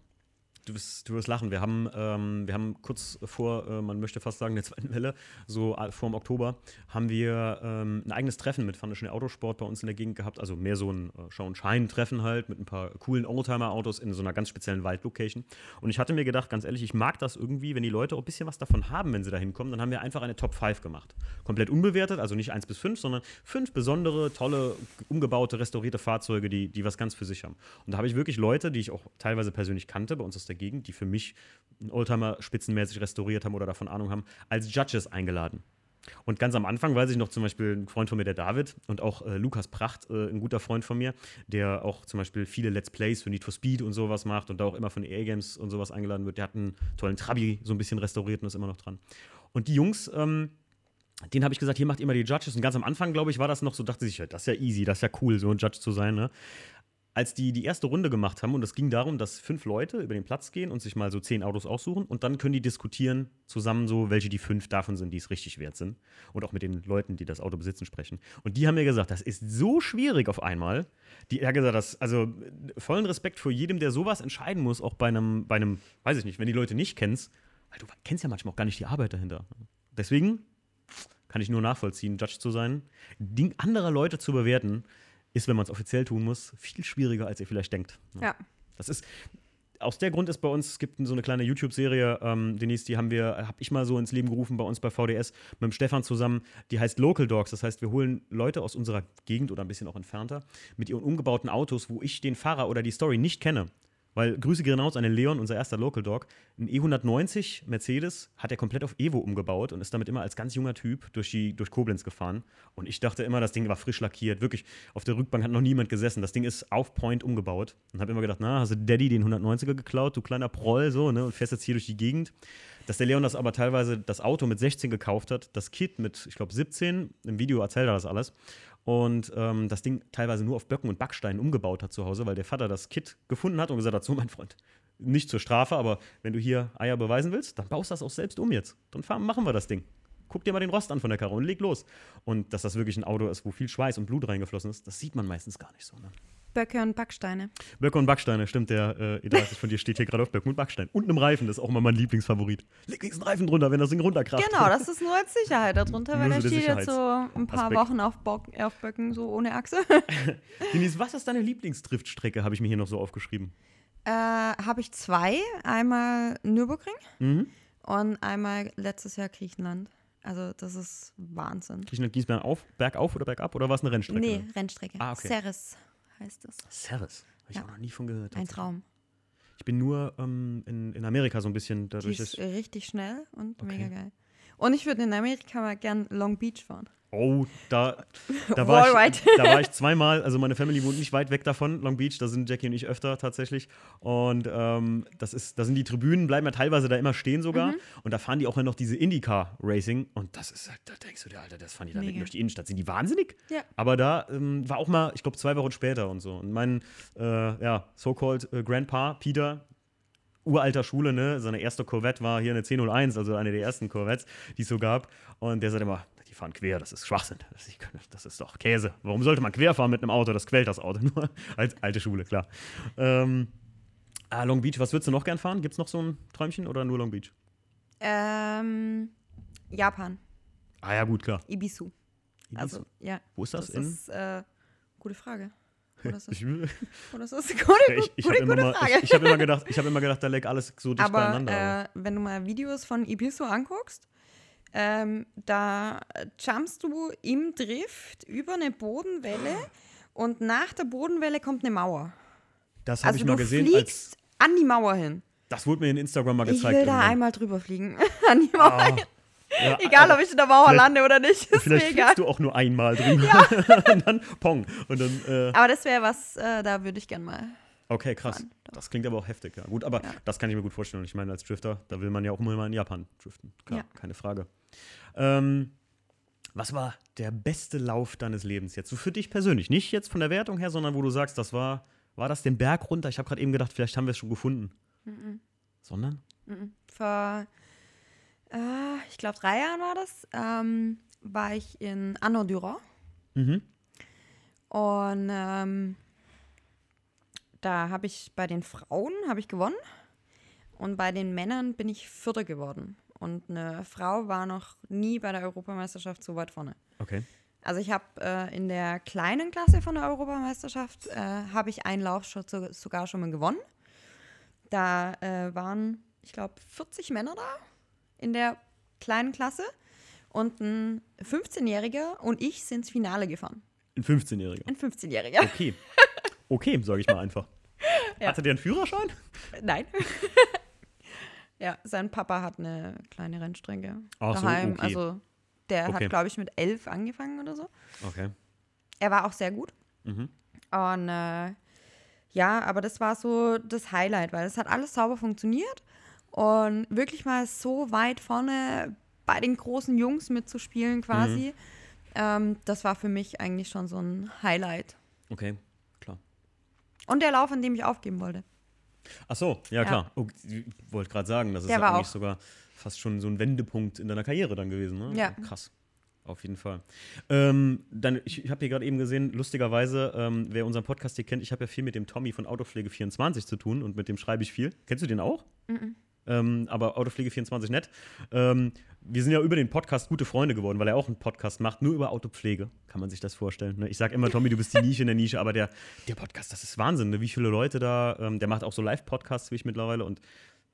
Du wirst, du wirst lachen. Wir haben, ähm, wir haben kurz vor, äh, man möchte fast sagen, der zweiten Welle, so äh, vor dem Oktober, haben wir ähm, ein eigenes Treffen mit Fanischen Autosport bei uns in der Gegend gehabt. Also mehr so ein äh, Schau- und Schein-Treffen halt mit ein paar coolen Oldtimer-Autos in so einer ganz speziellen Waldlocation. Und ich hatte mir gedacht, ganz ehrlich, ich mag das irgendwie, wenn die Leute auch ein bisschen was davon haben, wenn sie da hinkommen. Dann haben wir einfach eine Top 5 gemacht. Komplett unbewertet, also nicht 1 bis 5, sondern fünf besondere, tolle, umgebaute, restaurierte Fahrzeuge, die, die was ganz für sich haben. Und da habe ich wirklich Leute, die ich auch teilweise persönlich kannte, bei uns aus der Gegend, die für mich Oldtimer spitzenmäßig restauriert haben oder davon Ahnung haben, als Judges eingeladen. Und ganz am Anfang weiß ich noch zum Beispiel ein Freund von mir, der David, und auch äh, Lukas Pracht, äh, ein guter Freund von mir, der auch zum Beispiel viele Let's Plays für Need for Speed und sowas macht und da auch immer von EA Games und sowas eingeladen wird. Der hat einen tollen Trabi so ein bisschen restauriert und ist immer noch dran. Und die Jungs, ähm, den habe ich gesagt, hier macht ihr mal die Judges. Und ganz am Anfang, glaube ich, war das noch so, dachte ich, das ist ja easy, das ist ja cool, so ein Judge zu sein. Ne? Als die die erste Runde gemacht haben, und es ging darum, dass fünf Leute über den Platz gehen und sich mal so zehn Autos aussuchen und dann können die diskutieren zusammen so, welche die fünf davon sind, die es richtig wert sind. Und auch mit den Leuten, die das Auto besitzen, sprechen. Und die haben mir gesagt, das ist so schwierig auf einmal. Die, hat gesagt, das, also vollen Respekt vor jedem, der sowas entscheiden muss, auch bei einem, bei einem, weiß ich nicht, wenn die Leute nicht kennst, weil du kennst ja manchmal auch gar nicht die Arbeit dahinter. Deswegen kann ich nur nachvollziehen, Judge zu sein. Ding anderer Leute zu bewerten, ist, wenn man es offiziell tun muss, viel schwieriger, als ihr vielleicht denkt. Ja. Das ist. Aus der Grund ist bei uns, es gibt so eine kleine YouTube-Serie, ähm, Denise, die haben wir, habe ich mal so ins Leben gerufen bei uns bei VDS mit dem Stefan zusammen. Die heißt Local Dogs. Das heißt, wir holen Leute aus unserer Gegend oder ein bisschen auch entfernter mit ihren umgebauten Autos, wo ich den Fahrer oder die Story nicht kenne. Weil Grüße gehen raus an den Leon, unser erster Local Dog. Ein E190 Mercedes hat er komplett auf Evo umgebaut und ist damit immer als ganz junger Typ durch, die, durch Koblenz gefahren. Und ich dachte immer, das Ding war frisch lackiert. Wirklich, auf der Rückbank hat noch niemand gesessen. Das Ding ist auf Point umgebaut. Und habe immer gedacht, na, hast du Daddy den 190er geklaut, du kleiner Proll, so, ne? Und fährst jetzt hier durch die Gegend. Dass der Leon das aber teilweise das Auto mit 16 gekauft hat, das Kit mit, ich glaube, 17. Im Video erzählt er das alles und ähm, das Ding teilweise nur auf Böcken und Backsteinen umgebaut hat zu Hause, weil der Vater das Kit gefunden hat und gesagt hat: So, mein Freund, nicht zur Strafe, aber wenn du hier Eier beweisen willst, dann baust das auch selbst um jetzt. Dann fahren, machen wir das Ding. Guck dir mal den Rost an von der Karre und leg los. Und dass das wirklich ein Auto ist, wo viel Schweiß und Blut reingeflossen ist, das sieht man meistens gar nicht so. Ne? Böcke und Backsteine. Böcke und Backsteine, stimmt, der äh, E30 von dir steht hier gerade auf Böcken und Backstein. Und einem Reifen, das ist auch immer mein Lieblingsfavorit. Leg einen Reifen drunter, wenn das Ding runterkracht. Genau, das ist nur als Sicherheit darunter, weil Nur der so der steht jetzt so ein paar Sicherheitsaspekt. Wochen auf, Bock, auf Böcken so ohne Achse. Denise, was ist deine Lieblingsdriftstrecke, habe ich mir hier noch so aufgeschrieben. äh, Habe ich zwei. Einmal Nürburgring Mhm. und einmal letztes Jahr Griechenland. Also das ist Wahnsinn. Griechenland Gießberg auf, bergauf oder bergab oder war es eine Rennstrecke? Nee, Rennstrecke. Ah, okay. Ceres heißt es. Servus. Habe ich Ja. auch noch nie von gehört. Ein. Traum. Ich bin nur ähm, in, in Amerika so ein bisschen Die dadurch, dass ist richtig schnell und Okay. mega geil. Und ich würde in Amerika mal gern Long Beach fahren. Oh, da, da, war ich, da war ich zweimal. Also meine Family wohnt nicht weit weg davon, Long Beach. Da sind Jackie und ich öfter tatsächlich. Und ähm, das ist, da sind die Tribünen, bleiben ja teilweise da immer stehen sogar. Mhm. Und da fahren die auch noch diese Indycar-Racing. Und das ist, halt- da denkst du dir, Alter, das fahren die da mitten Mega. durch die Innenstadt. Sind die wahnsinnig? Ja. Aber da ähm, war auch mal, ich glaube, zwei Wochen später und so. Und mein, äh, ja, so-called äh, Grandpa, Peter, uralter Schule, ne? Seine erste Corvette war hier eine 1001, also eine der ersten Corvettes, die es so gab. Und der sagt immer, die fahren quer, das ist Schwachsinn. Das ist, doch Käse. Warum sollte man quer fahren mit einem Auto? Das quält das Auto nur. Als alte Schule, klar. Ähm, ah, Long Beach, was würdest du noch gern fahren? Gibt es noch so ein Träumchen oder nur Long Beach? Ähm, Japan. Ah ja, gut, klar. Ibisu. Ibiza. Also, ja. Wo ist das? Das In? ist, äh, gute Frage. Das ist. Ich, Wo das ist. Gute, ich, ich gute, habe immer, Frage. ich, ich hab immer gedacht, ich habe immer gedacht, da leckt alles so dicht Aber beieinander. äh, wenn du mal Videos von Ibisu anguckst, ähm, da jumpst du im Drift über eine Bodenwelle und nach der Bodenwelle kommt eine Mauer. das habe Also ich mal du gesehen. Als, fliegst an die Mauer hin. das wurde mir in Instagram mal Ich gezeigt. will da irgendwann. einmal drüber fliegen. an die Mauer Ah, hin. Ja, Egal, ob ich in der Mauer lande oder nicht. Ist Vielleicht mir du auch nur einmal drüber. und dann Pong. Und dann, äh, Aber das wäre was, äh, da würde ich gern mal Okay, krass. fahren. Das klingt aber auch heftig, ja. Gut, aber Ja. das kann ich mir gut vorstellen. Und ich meine, als Drifter, da will man ja auch immer mal in Japan driften. Klar, Ja. keine Frage. Ähm, was war der beste Lauf deines Lebens jetzt? So für dich persönlich. Nicht jetzt von der Wertung her, sondern wo du sagst, das war, war das den Berg runter? Ich habe gerade eben gedacht, vielleicht haben wir es schon gefunden. Sondern? Mhm. Vor, äh, ich glaube, drei Jahren war das, ähm, war ich in Anno Durand. Mhm. Und ähm, da habe ich bei den Frauen habe ich gewonnen und bei den Männern bin ich Vierter geworden. Und eine Frau war noch nie bei der Europameisterschaft so weit vorne. Okay. Also ich habe äh, in der kleinen Klasse von der Europameisterschaft äh, habe ich einen Lauf schon, so- sogar schon mal gewonnen. Da äh, waren, ich glaube, 40 Männer da in der kleinen Klasse und ein 15-Jähriger und ich sind ins Finale gefahren. Ein 15-Jähriger. Ein 15-Jähriger. Okay. Okay, sage ich mal einfach. Ja. Hatte der einen Führerschein? Nein. ja, sein Papa hat eine kleine Rennstrecke Ach so, daheim. okay. Also der Okay. hat, glaube ich, mit elf angefangen oder so. Okay. Er war auch sehr gut. Mhm. Und äh, ja, aber das war so das Highlight, weil es hat alles sauber funktioniert und wirklich mal so weit vorne bei den großen Jungs mitzuspielen quasi, ähm, das war für mich eigentlich schon so ein Highlight. Okay, klar. Und der Lauf, an dem ich aufgeben wollte. Ach so, ja, Ja. klar. Oh, ich wollte gerade sagen, das ist Der ja war eigentlich auch- sogar fast schon so ein Wendepunkt in deiner Karriere dann gewesen. Ne? Ja. Krass. Auf jeden Fall. Ähm, dann, ich ich habe hier gerade eben gesehen, lustigerweise, ähm, wer unseren Podcast hier kennt, ich habe ja viel mit dem Tommy von Autopflege24 zu tun und mit dem schreibe ich viel. Kennst du den auch? Ähm, aber Autopflege24 nett. Ähm, wir sind ja über den Podcast gute Freunde geworden, weil er auch einen Podcast macht, nur über Autopflege. Kann man sich das vorstellen. Ne? Ich sage immer, Tommy, du bist die Nische in der Nische, aber der, der Podcast, das ist Wahnsinn, ne? wie viele Leute da, ähm, der macht auch so Live-Podcasts wie ich mittlerweile und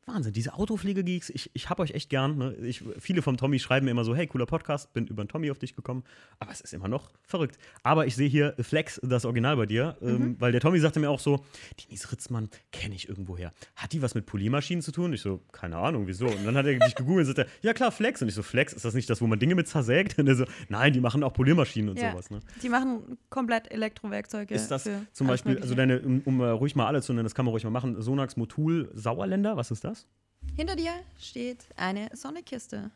Wahnsinn, diese Autopflege-Geeks, ich, ich hab euch echt gern. Ne? Ich, viele vom Tommy schreiben mir immer so, hey, cooler Podcast, bin über den Tommy auf dich gekommen. Aber es ist immer noch verrückt. Aber ich sehe hier Flex, das Original bei dir, ähm, weil der Tommy sagte mir auch so, die Nise Ritzmann kenne ich irgendwoher. Hat die was mit Poliermaschinen zu tun? Ich so, keine Ahnung, wieso? Und dann hat er dich gegoogelt und sagte, ja klar, Flex. Und ich so, Flex, ist das nicht das, wo man Dinge mit zersägt? Und er so, nein, die machen auch Poliermaschinen und Ja. sowas. Ne? Die machen komplett Elektrowerkzeuge. Ist das zum Beispiel, also deine, um, um äh, ruhig mal alle zu nennen, das kann man ruhig mal machen, Sonax Motul Sauerländer, was ist das? Hinter dir steht eine Sonnekiste.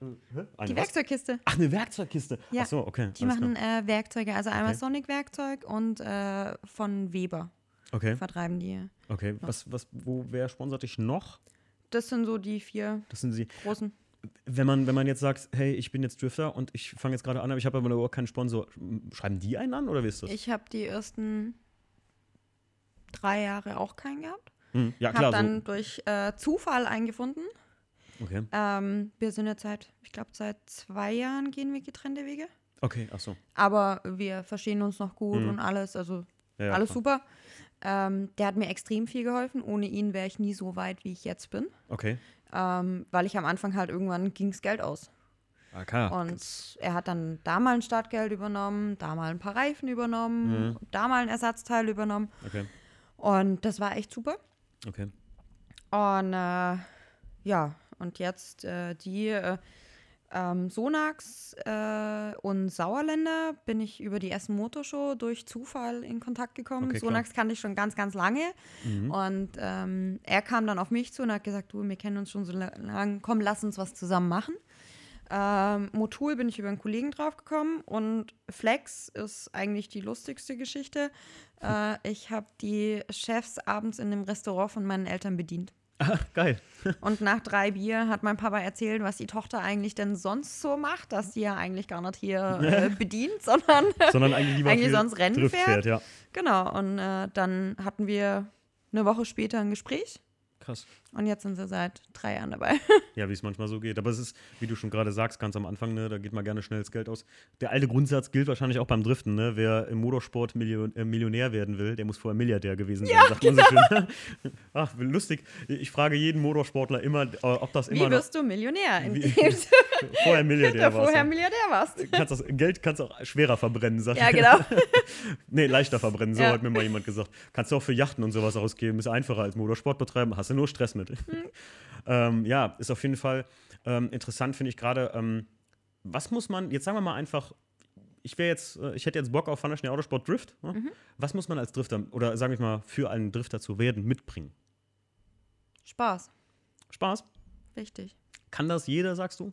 Eine Die was? Werkzeugkiste. Ach, eine Werkzeugkiste. Ja, Ach so, okay. Die machen äh, Werkzeuge, also einmal Okay. Sonic-Werkzeug und äh, von Weber. Okay, vertreiben die. okay. Was, was, wo, wer sponsert dich noch? Das sind so die vier Das sind sie. großen. Wenn man, wenn man jetzt sagt, hey, ich bin jetzt Drifter und ich fange jetzt gerade an, aber ich habe aber überhaupt keinen Sponsor, schreiben die einen an oder wie ist das? Ich habe die ersten drei Jahre auch keinen gehabt. Hm, ja, Habe klar. dann durch äh, Zufall eingefunden. so. Okay, Ähm, wir sind jetzt seit, ich glaube, seit zwei Jahren gehen wir getrennte Wege. okay, ach so. Aber wir verstehen uns noch gut Mhm. und alles. Also Ja, ja, alles klar. super. Ähm, der hat mir extrem viel geholfen. Ohne ihn wäre ich nie so weit, wie ich jetzt bin. Okay. Ähm, weil ich am Anfang halt irgendwann ging's Geld aus. Ah, klar. Und er hat dann da mal ein Startgeld übernommen, da mal ein paar Reifen übernommen, Mhm. da mal ein Ersatzteil übernommen. Okay, Und das war echt super. Okay. Und äh, ja, und jetzt äh, die äh, ähm, Sonax äh, und Sauerländer bin ich über die Essen Motorshow durch Zufall in Kontakt gekommen. Okay, klar. Sonax kannte ich schon ganz, ganz lange. Mhm. Und ähm, er kam dann auf mich zu und hat gesagt, du, wir kennen uns schon so lange, komm, lass uns was zusammen machen. Ähm, Motul bin ich über einen Kollegen draufgekommen und Flex ist eigentlich die lustigste Geschichte. Äh, ich habe die Chefs abends in dem Restaurant von meinen Eltern bedient. Ah, geil. Und nach drei Bier hat mein Papa erzählt, was die Tochter eigentlich denn sonst so macht, dass die ja eigentlich gar nicht hier äh, bedient, sondern Sondern eigentlich lieber Eigentlich sonst Rennen Drift fährt. ja. genau. Und äh, dann hatten wir eine Woche später ein Gespräch Krass. und jetzt sind sie seit drei Jahren dabei. Ja, wie es manchmal so geht. Aber es ist, wie du schon gerade sagst, ganz am Anfang, ne, da geht mal gerne schnell das Geld aus. Der alte Grundsatz gilt wahrscheinlich auch beim Driften. Ne? Wer im Motorsport Million, äh, Millionär werden will, der muss vorher Milliardär gewesen sein, sagt man so schön. Ach, lustig. Ich frage jeden Motorsportler immer, äh, ob das Wie immer noch wirst du Millionär, Wie- du vorher Milliardär warst. vorher ne? Milliardär warst? Kannst das Geld kannst du auch schwerer verbrennen, sagt Ja, genau. Nee, leichter verbrennen, so Ja. hat mir mal jemand gesagt. Kannst du auch für Yachten und sowas ausgeben, ist einfacher als Motorsport betreiben, hast du nur Stress mit. Hm. ähm, ja, ist auf jeden Fall ähm, interessant, finde ich gerade. Ähm, was muss man, jetzt sagen wir mal einfach, ich wäre jetzt, äh, ich hätte jetzt Bock auf Fantaschnee Autosport Drift. Ne? Mhm. Was muss man als Drifter oder sage ich mal für einen Drifter zu werden mitbringen? Spaß. Spaß. Richtig. Kann das jeder, sagst du?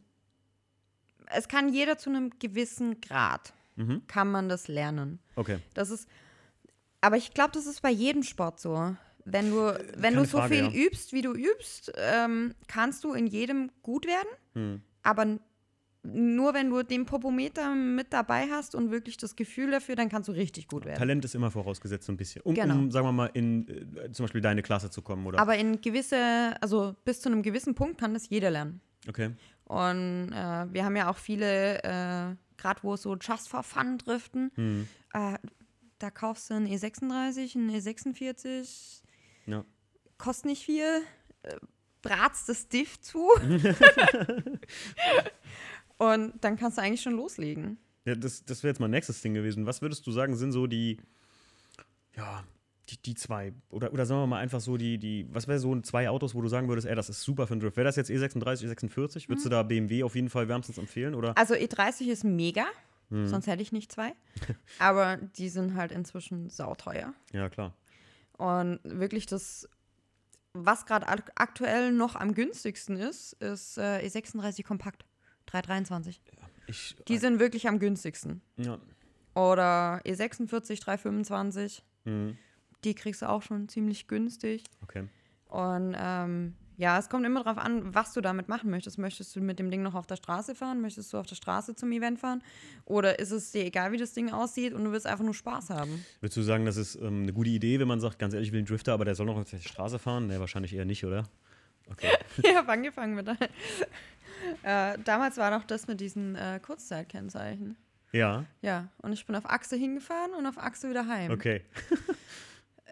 Es kann jeder zu einem gewissen Grad, Mhm. kann man das lernen. Okay. Das ist, aber ich glaube, das ist bei jedem Sport so. Wenn du, wenn keine du so Frage, viel ja. übst, wie du übst, ähm, kannst du in jedem gut werden. Hm. Aber nur wenn du den Popometer mit dabei hast und wirklich das Gefühl dafür, dann kannst du richtig gut werden. Talent ist immer vorausgesetzt so ein bisschen. Um, Genau. um sagen wir mal, in äh, zum Beispiel deine Klasse zu kommen, oder? Aber in gewisse, also bis zu einem gewissen Punkt kann das jeder lernen. okay. Und äh, wir haben ja auch viele, äh, gerade wo es so Just for Fun driften, Hm. äh, da kaufst du einen E36, einen E46, Ja. kostet nicht viel, äh, bratst das Diff zu und dann kannst du eigentlich schon loslegen. Ja, das, das wäre jetzt mein nächstes Ding gewesen. Was würdest du sagen, sind so die, ja, die, die zwei, oder, oder sagen wir mal einfach so die, die was wäre so zwei Autos, wo du sagen würdest, ey, das ist super für einen Drift. Wäre das jetzt E E36, E46? Würdest du da BMW auf jeden Fall wärmstens empfehlen, oder? Also E30 ist mega, Hm. sonst hätte ich nicht zwei, aber die sind halt inzwischen sauteuer. Ja, klar. Und wirklich das, was gerade ak aktuell noch am günstigsten ist, ist äh, E36 Kompakt 323. Ich, Die sind wirklich am günstigsten. ja. Oder E E46 325, Mhm. die kriegst du auch schon ziemlich günstig. Okay. Und ähm, ja, es kommt immer darauf an, was du damit machen möchtest. Möchtest du mit dem Ding noch auf der Straße fahren? Möchtest du auf der Straße zum Event fahren? Oder ist es dir egal, wie das Ding aussieht und du willst einfach nur Spaß haben? Würdest du sagen, das ist ähm, eine gute Idee, wenn man sagt, ganz ehrlich, ich will einen Drifter, aber der soll noch auf der Straße fahren? Ne, wahrscheinlich eher nicht, oder? Okay. Ich habe angefangen mit. äh, damals war noch das mit diesen äh, Kurzzeitkennzeichen. Ja, Ja, und ich bin auf Achse hingefahren und auf Achse wieder heim. okay.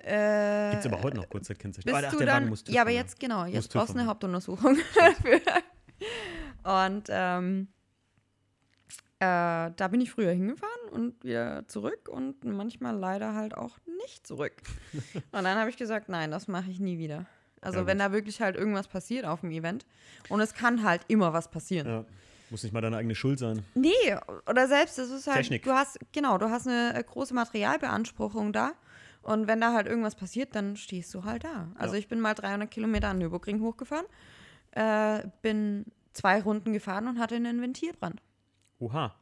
Äh, Gibt es aber heute noch Kurzzeitkennzeichen? bist ach, du der dann, Wagen muss TÜV ja, aber jetzt, genau, jetzt brauchst du eine. Hauptuntersuchung dafür. und ähm, äh, da bin ich früher hingefahren und wieder zurück und manchmal leider halt auch nicht zurück. und dann habe ich gesagt, nein, das mache ich nie wieder. Also Ja, wenn gut. da wirklich halt irgendwas passiert auf dem Event und es kann halt immer was passieren. Ja. Muss nicht mal deine eigene Schuld sein. Nee, oder selbst, es ist halt, Technik. du hast, genau, du hast eine äh, große Materialbeanspruchung da. Und wenn da halt irgendwas passiert, dann stehst du halt da. Also Ja. ich bin mal 300 Kilometer an Nürburgring hochgefahren, äh, bin zwei Runden gefahren und hatte einen Ventilbrand. Oha.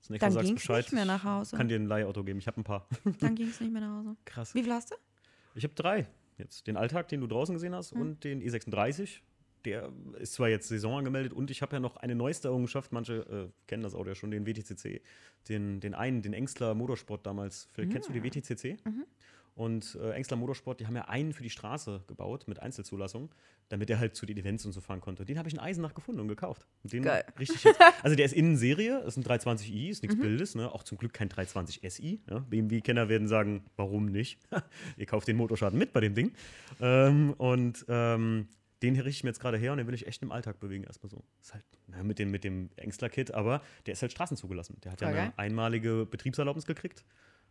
Das nächste Dann sagst ging's Bescheid. nicht mehr nach Ich Hause. kann dir ein Leihauto geben. Ich habe ein paar. Dann ging es nicht mehr nach Hause. Krass. Wie viel hast du? Ich habe drei jetzt. Den Alltag, den du draußen gesehen hast, Hm. und den E36. Der ist zwar jetzt Saison angemeldet und ich habe ja noch eine neueste Errungenschaft. Manche äh, kennen das Auto ja schon, den WTCC. Den, den einen, den Engstler Motorsport damals. Vielleicht kennst du die WTCC? Mhm. Und äh, Engstler Motorsport, die haben ja einen für die Straße gebaut mit Einzelzulassung, damit er halt zu den Events und so fahren konnte. Den habe ich in Eisenach gefunden und gekauft. Und den Geil. richtig jetzt, also der ist in Serie, ist ein 320i, ist Mhm. nichts Bildes, ne? auch zum Glück kein 320 SI. Ja? BMW-Kenner werden sagen, warum nicht? Ihr kauft den Motorschaden mit bei dem Ding. Ähm, und ähm, den richte ich mir jetzt gerade her und den will ich echt im Alltag bewegen, erstmal so. Ist halt na, mit dem, mit dem Engstler-Kit, aber der ist halt straßenzugelassen. Der hat ja eine einmalige Betriebserlaubnis gekriegt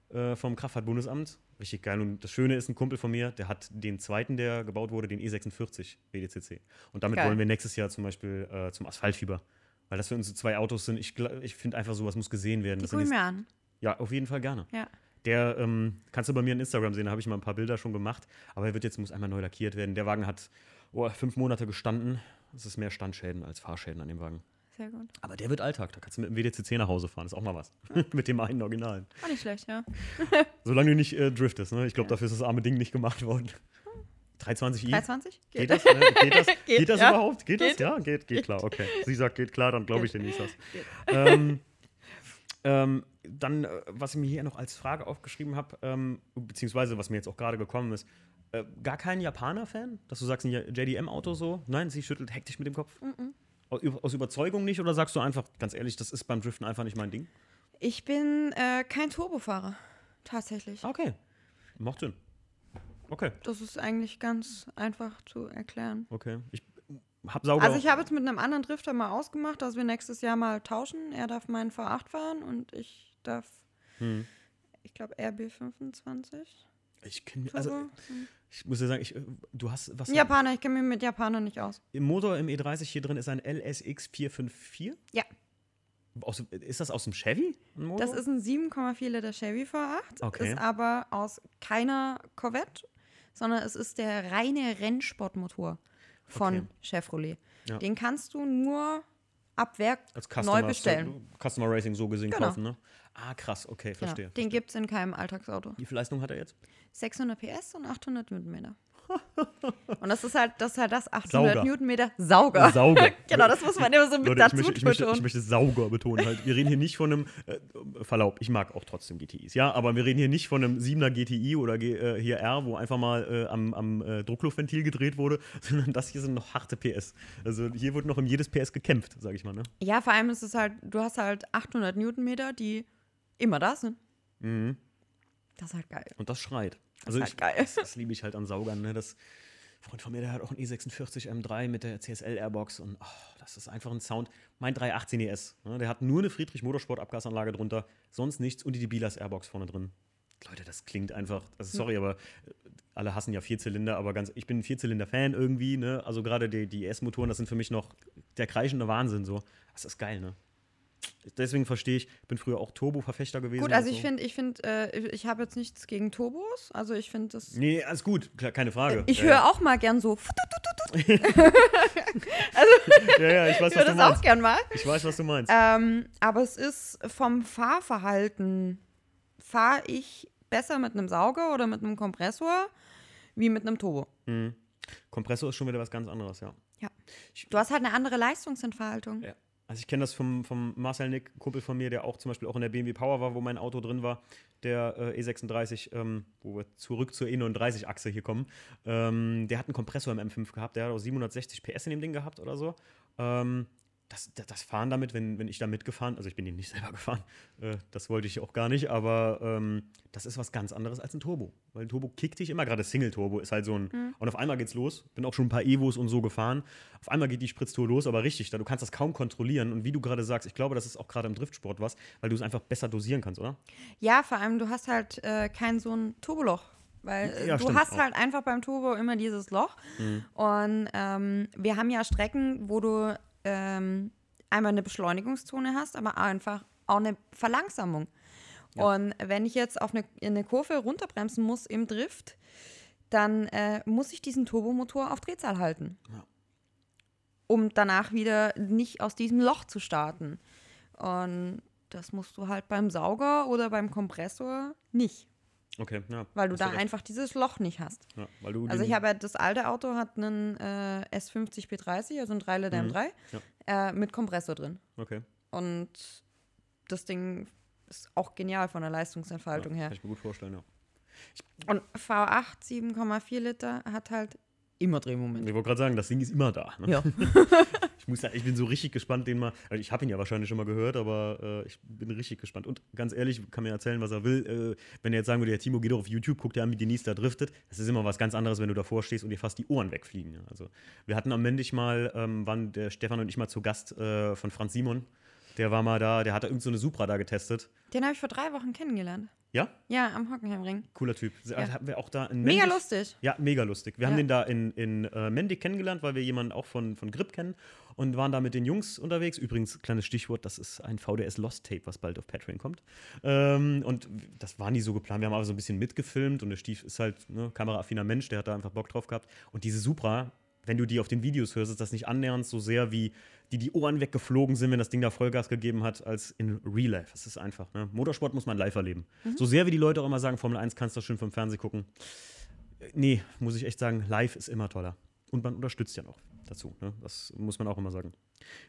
äh, vom Kraftfahrtbundesamt. Richtig geil. Und das Schöne ist, ein Kumpel von mir, der hat den zweiten, der gebaut wurde, den E46 WDCC. Und damit Geil. wollen wir nächstes Jahr zum Beispiel äh, zum Asphaltfieber. Weil das für uns so zwei Autos sind. Ich, ich finde einfach, sowas muss gesehen werden. Die Das sind gucke ich die- mir an. ja, auf jeden Fall gerne. Ja. Der ähm, kannst du bei mir in Instagram sehen, da habe ich mal ein paar Bilder schon gemacht. Aber er wird jetzt, muss einmal neu lackiert werden. Der Wagen hat oh, fünf Monate gestanden. Es ist mehr Standschäden als Fahrschäden an dem Wagen. Sehr gut. Aber der wird Alltag. Da kannst du mit dem WDCC nach Hause fahren. ist auch mal was. mit dem einen Originalen. War nicht schlecht, ja. Solange du nicht äh, driftest. Ne? Ich glaube, Ja. dafür ist das arme Ding nicht gemacht worden. 320i? 320? Geht das? Ne? Geht das, geht, Geht, das ja. überhaupt? Geht, das? Geht. Ja, geht, geht klar. Okay. Sie sagt, geht klar, dann glaube ich Geht. dir nicht das. Geht. ähm, ähm, dann, äh, was ich mir hier noch als Frage aufgeschrieben habe, ähm, beziehungsweise was mir jetzt auch gerade gekommen ist, äh, gar kein Japaner-Fan? Dass du sagst, ein JDM-Auto so? Nein, sie schüttelt hektisch mit dem Kopf. Au- über- Aus Überzeugung nicht oder sagst du einfach, ganz ehrlich, das ist beim Driften einfach nicht mein Ding? Ich bin äh, kein Turbofahrer. Tatsächlich. Okay. Macht Sinn. Okay, Das ist eigentlich ganz einfach zu erklären. okay. Ich hab sauber. Also ich habe jetzt mit einem anderen Drifter mal ausgemacht, dass wir nächstes Jahr mal tauschen. Er darf meinen V8 fahren und ich darf, Hm. ich glaube, RB25. Ich kenn, Turbo. also, Hm. ich muss dir sagen, ich, äh, du hast was. Japaner, ich kenne mich mit Japanern nicht aus. Im Motor im E30 hier drin ist ein LSX 454. Ja. Aus, ist das aus dem Chevy? Das ist ein 7,4 Liter Chevy V8, Okay. ist aber aus keiner Corvette, sondern es ist der reine Rennsportmotor von Okay. Chevrolet. Ja. Den kannst du nur ab Werk neu bestellen. Customer Racing so gesehen Genau. kaufen, ne? Ah, krass, okay, Genau. verstehe. Den gibt es in keinem Alltagsauto. Wie viel Leistung hat er jetzt? 600 PS und 800 Newtonmeter. und das ist halt das, ist halt das 800 Sauger. Newtonmeter Sauger. Sauger. genau, das muss man immer so mit Leute, ich dazu möchte, ich, möchte, ich möchte Sauger betonen. Halt. Wir reden hier nicht von einem, äh, Verlaub, ich mag auch trotzdem GTIs, ja, aber wir reden hier nicht von einem 7er GTI oder G, äh, hier R, wo einfach mal äh, am, am äh, Druckluftventil gedreht wurde, sondern das hier sind noch harte PS. Also hier wird noch um jedes PS gekämpft, sag ich mal. Ne? Ja, vor allem ist es halt, du hast halt 800 Newtonmeter, die immer da sind. Mhm. Das ist halt geil. Und das schreit. Also ich, geil. Das, das liebe ich halt an Saugern. Ne? Das Freund von mir, der hat auch einen E46 M3 mit der CSL Airbox und oh, das ist einfach ein Sound. Mein 318 ES, ne? der hat nur eine Friedrich Motorsport Abgasanlage drunter, sonst nichts und die Bilas Airbox vorne drin. Leute, das klingt einfach, also sorry, aber äh, alle hassen ja Vierzylinder, aber ganz, ich bin ein Vierzylinder-Fan irgendwie, ne? Also gerade die, die ES-Motoren, das sind für mich noch der kreischende Wahnsinn so. Das ist geil, ne? Deswegen verstehe ich, bin früher auch Turbo-Verfechter gewesen. Gut, also ich so. finde, ich finde, äh, ich- habe jetzt nichts gegen Turbos. Also ich finde das. Nee, alles gut, klar, keine Frage. Ich Ja, höre ja. auch mal gern so. Ja, ja, ich weiß, Ich was höre du das auch gern mal. Ich weiß, was du meinst. Ähm, aber es ist vom Fahrverhalten, fahre ich besser mit einem Sauger oder mit einem Kompressor wie mit einem Turbo. Kompressor ist schon wieder was ganz anderes, ja. Ja. Du hast halt eine andere Leistungsentfaltung. ja. Also ich kenne das vom, vom Marcel Nick, Kumpel von mir, der auch zum Beispiel auch in der BMW Power war, wo mein Auto drin war, der äh, E36, ähm, wo wir zurück zur E39-Achse hier kommen. Ähm, der hat einen Kompressor im M5 gehabt, der hat auch 760 PS in dem Ding gehabt oder so. Ähm, das, das, Fahren damit, wenn, wenn ich da mitgefahren, also ich bin ihn nicht selber gefahren, äh, das wollte ich auch gar nicht, aber ähm, das ist was ganz anderes als ein Turbo. Weil ein Turbo kickt dich immer, gerade Single-Turbo ist halt so ein. Und auf einmal geht's los. Bin auch schon ein paar Evos und so gefahren. Auf einmal geht die Spritztour los, aber richtig, da du kannst das kaum kontrollieren. Und wie du gerade sagst, ich glaube, das ist auch gerade im Driftsport was, weil du es einfach besser dosieren kannst, oder? Ja, vor allem, du hast halt äh, kein so ein Turboloch. Weil äh, Ja, du stimmt hast auch. halt einfach beim Turbo immer dieses Loch. Und ähm, wir haben ja Strecken, wo du ähm, einmal eine Beschleunigungszone hast, aber einfach auch eine Verlangsamung. Und wenn ich jetzt auf eine, in eine Kurve runterbremsen muss im Drift, dann äh, muss ich diesen Turbomotor auf Drehzahl halten. Ja. Um danach wieder nicht aus diesem Loch zu starten. Und das musst du halt beim Sauger oder beim Kompressor nicht, Okay, ja. weil du da recht. einfach dieses Loch nicht hast. Ja, weil du Also ich habe ja, das alte Auto hat einen äh, S50 P30, also ein 3 Liter Mhm. M3, äh, mit Kompressor drin. Okay. Und das Ding ist auch genial von der Ja, Leistungsentfaltung her. Kann ich mir gut vorstellen, ja. Und V8 7,4 Liter hat halt immer Drehmoment. Ich wollte gerade sagen, das Ding ist immer da. Ne? Ja. Ich, muss ich bin so richtig gespannt, den mal. Also ich habe ihn ja wahrscheinlich schon mal gehört, aber äh, ich bin richtig gespannt. Und ganz ehrlich, kann mir erzählen, was er will. Äh, wenn er jetzt sagen würde, der Timo geht doch auf YouTube, guckt dir an, wie Denise da driftet. Das ist immer was ganz anderes, wenn du davor stehst und dir fast die Ohren wegfliegen. Ja. Also, wir hatten am Mendig mal, ähm, waren der Stefan und ich mal zu Gast äh, von Franz Simon. Der war mal da, der hatte irgend so eine Supra da getestet. Den habe ich vor drei Wochen kennengelernt. Ja, Ja, am Hockenheimring. cooler Typ. Ja. Haben wir auch da in Mega Mendig- lustig. Ja, mega lustig. Wir haben Ja. den da in, in äh, Mendig kennengelernt, weil wir jemanden auch von, von Grip kennen und waren da mit den Jungs unterwegs. Übrigens, kleines Stichwort, das ist ein VDS Lost Tape, was bald auf Patreon kommt. Ähm, und das war nie so geplant. Wir haben aber so ein bisschen mitgefilmt und der Stief ist halt ne, kameraaffiner Mensch, der hat da einfach Bock drauf gehabt. Und diese Supra, wenn du die auf den Videos hörst, ist das nicht annähernd so sehr wie die die Ohren weggeflogen sind, wenn das Ding da Vollgas gegeben hat, als in Real Life. Das ist einfach. Ne? Motorsport muss man live erleben. So sehr wie die Leute auch immer sagen, Formel 1 kannst du schön vom Fernsehen gucken. Nee, muss ich echt sagen, live ist immer toller. Und man unterstützt ja noch dazu. Ne? Das muss man auch immer sagen.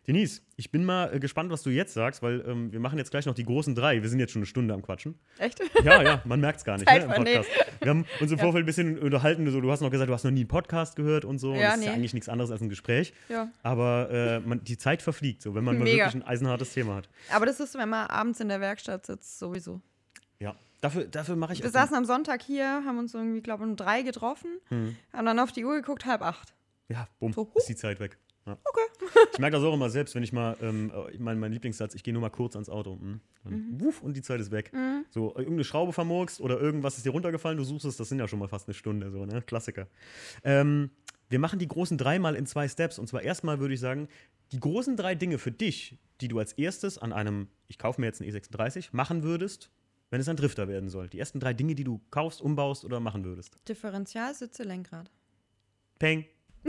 Denise, ich bin mal äh, gespannt, was du jetzt sagst, weil ähm, wir machen jetzt gleich noch die großen drei. Wir sind jetzt schon eine Stunde am Quatschen. Echt? Ja, ja, man merkt es gar nicht ne, im. Podcast. Wir haben uns im Vorfeld ein bisschen unterhalten. So, du hast noch gesagt, du hast noch nie einen Podcast gehört und so. und Ja, das ist ja nee. eigentlich nichts anderes als ein Gespräch. Ja. Aber äh, man, die Zeit verfliegt, so, wenn man mal wirklich ein eisenhartes Thema hat. Aber das ist, wenn man abends in der Werkstatt sitzt, sowieso. Ja, dafür, dafür mache ich Wir saßen am Sonntag hier, haben uns irgendwie, glaube ich, um drei getroffen, Hm. haben dann auf die Uhr geguckt, halb acht. Ja, bumm, So, ist die Zeit weg. Ja. Okay. Ich merke das auch immer selbst, wenn ich mal, ähm, äh, mein, mein Lieblingssatz, ich gehe nur mal kurz ans Auto. hm, Dann Mhm. wuff, und die Zeit ist weg. So, äh, irgendeine Schraube vermurkst oder irgendwas ist dir runtergefallen, du suchst es, das sind ja schon mal fast eine Stunde, so, ne? Klassiker. Ähm, wir machen die großen dreimal in zwei Steps. Und zwar erstmal würde ich sagen, die großen drei Dinge für dich, die du als erstes an einem, ich kaufe mir jetzt einen E36, machen würdest, wenn es ein Drifter werden soll. Die ersten drei Dinge, die du kaufst, umbaust oder machen würdest. Differential, Sitze, Lenkrad. Peng.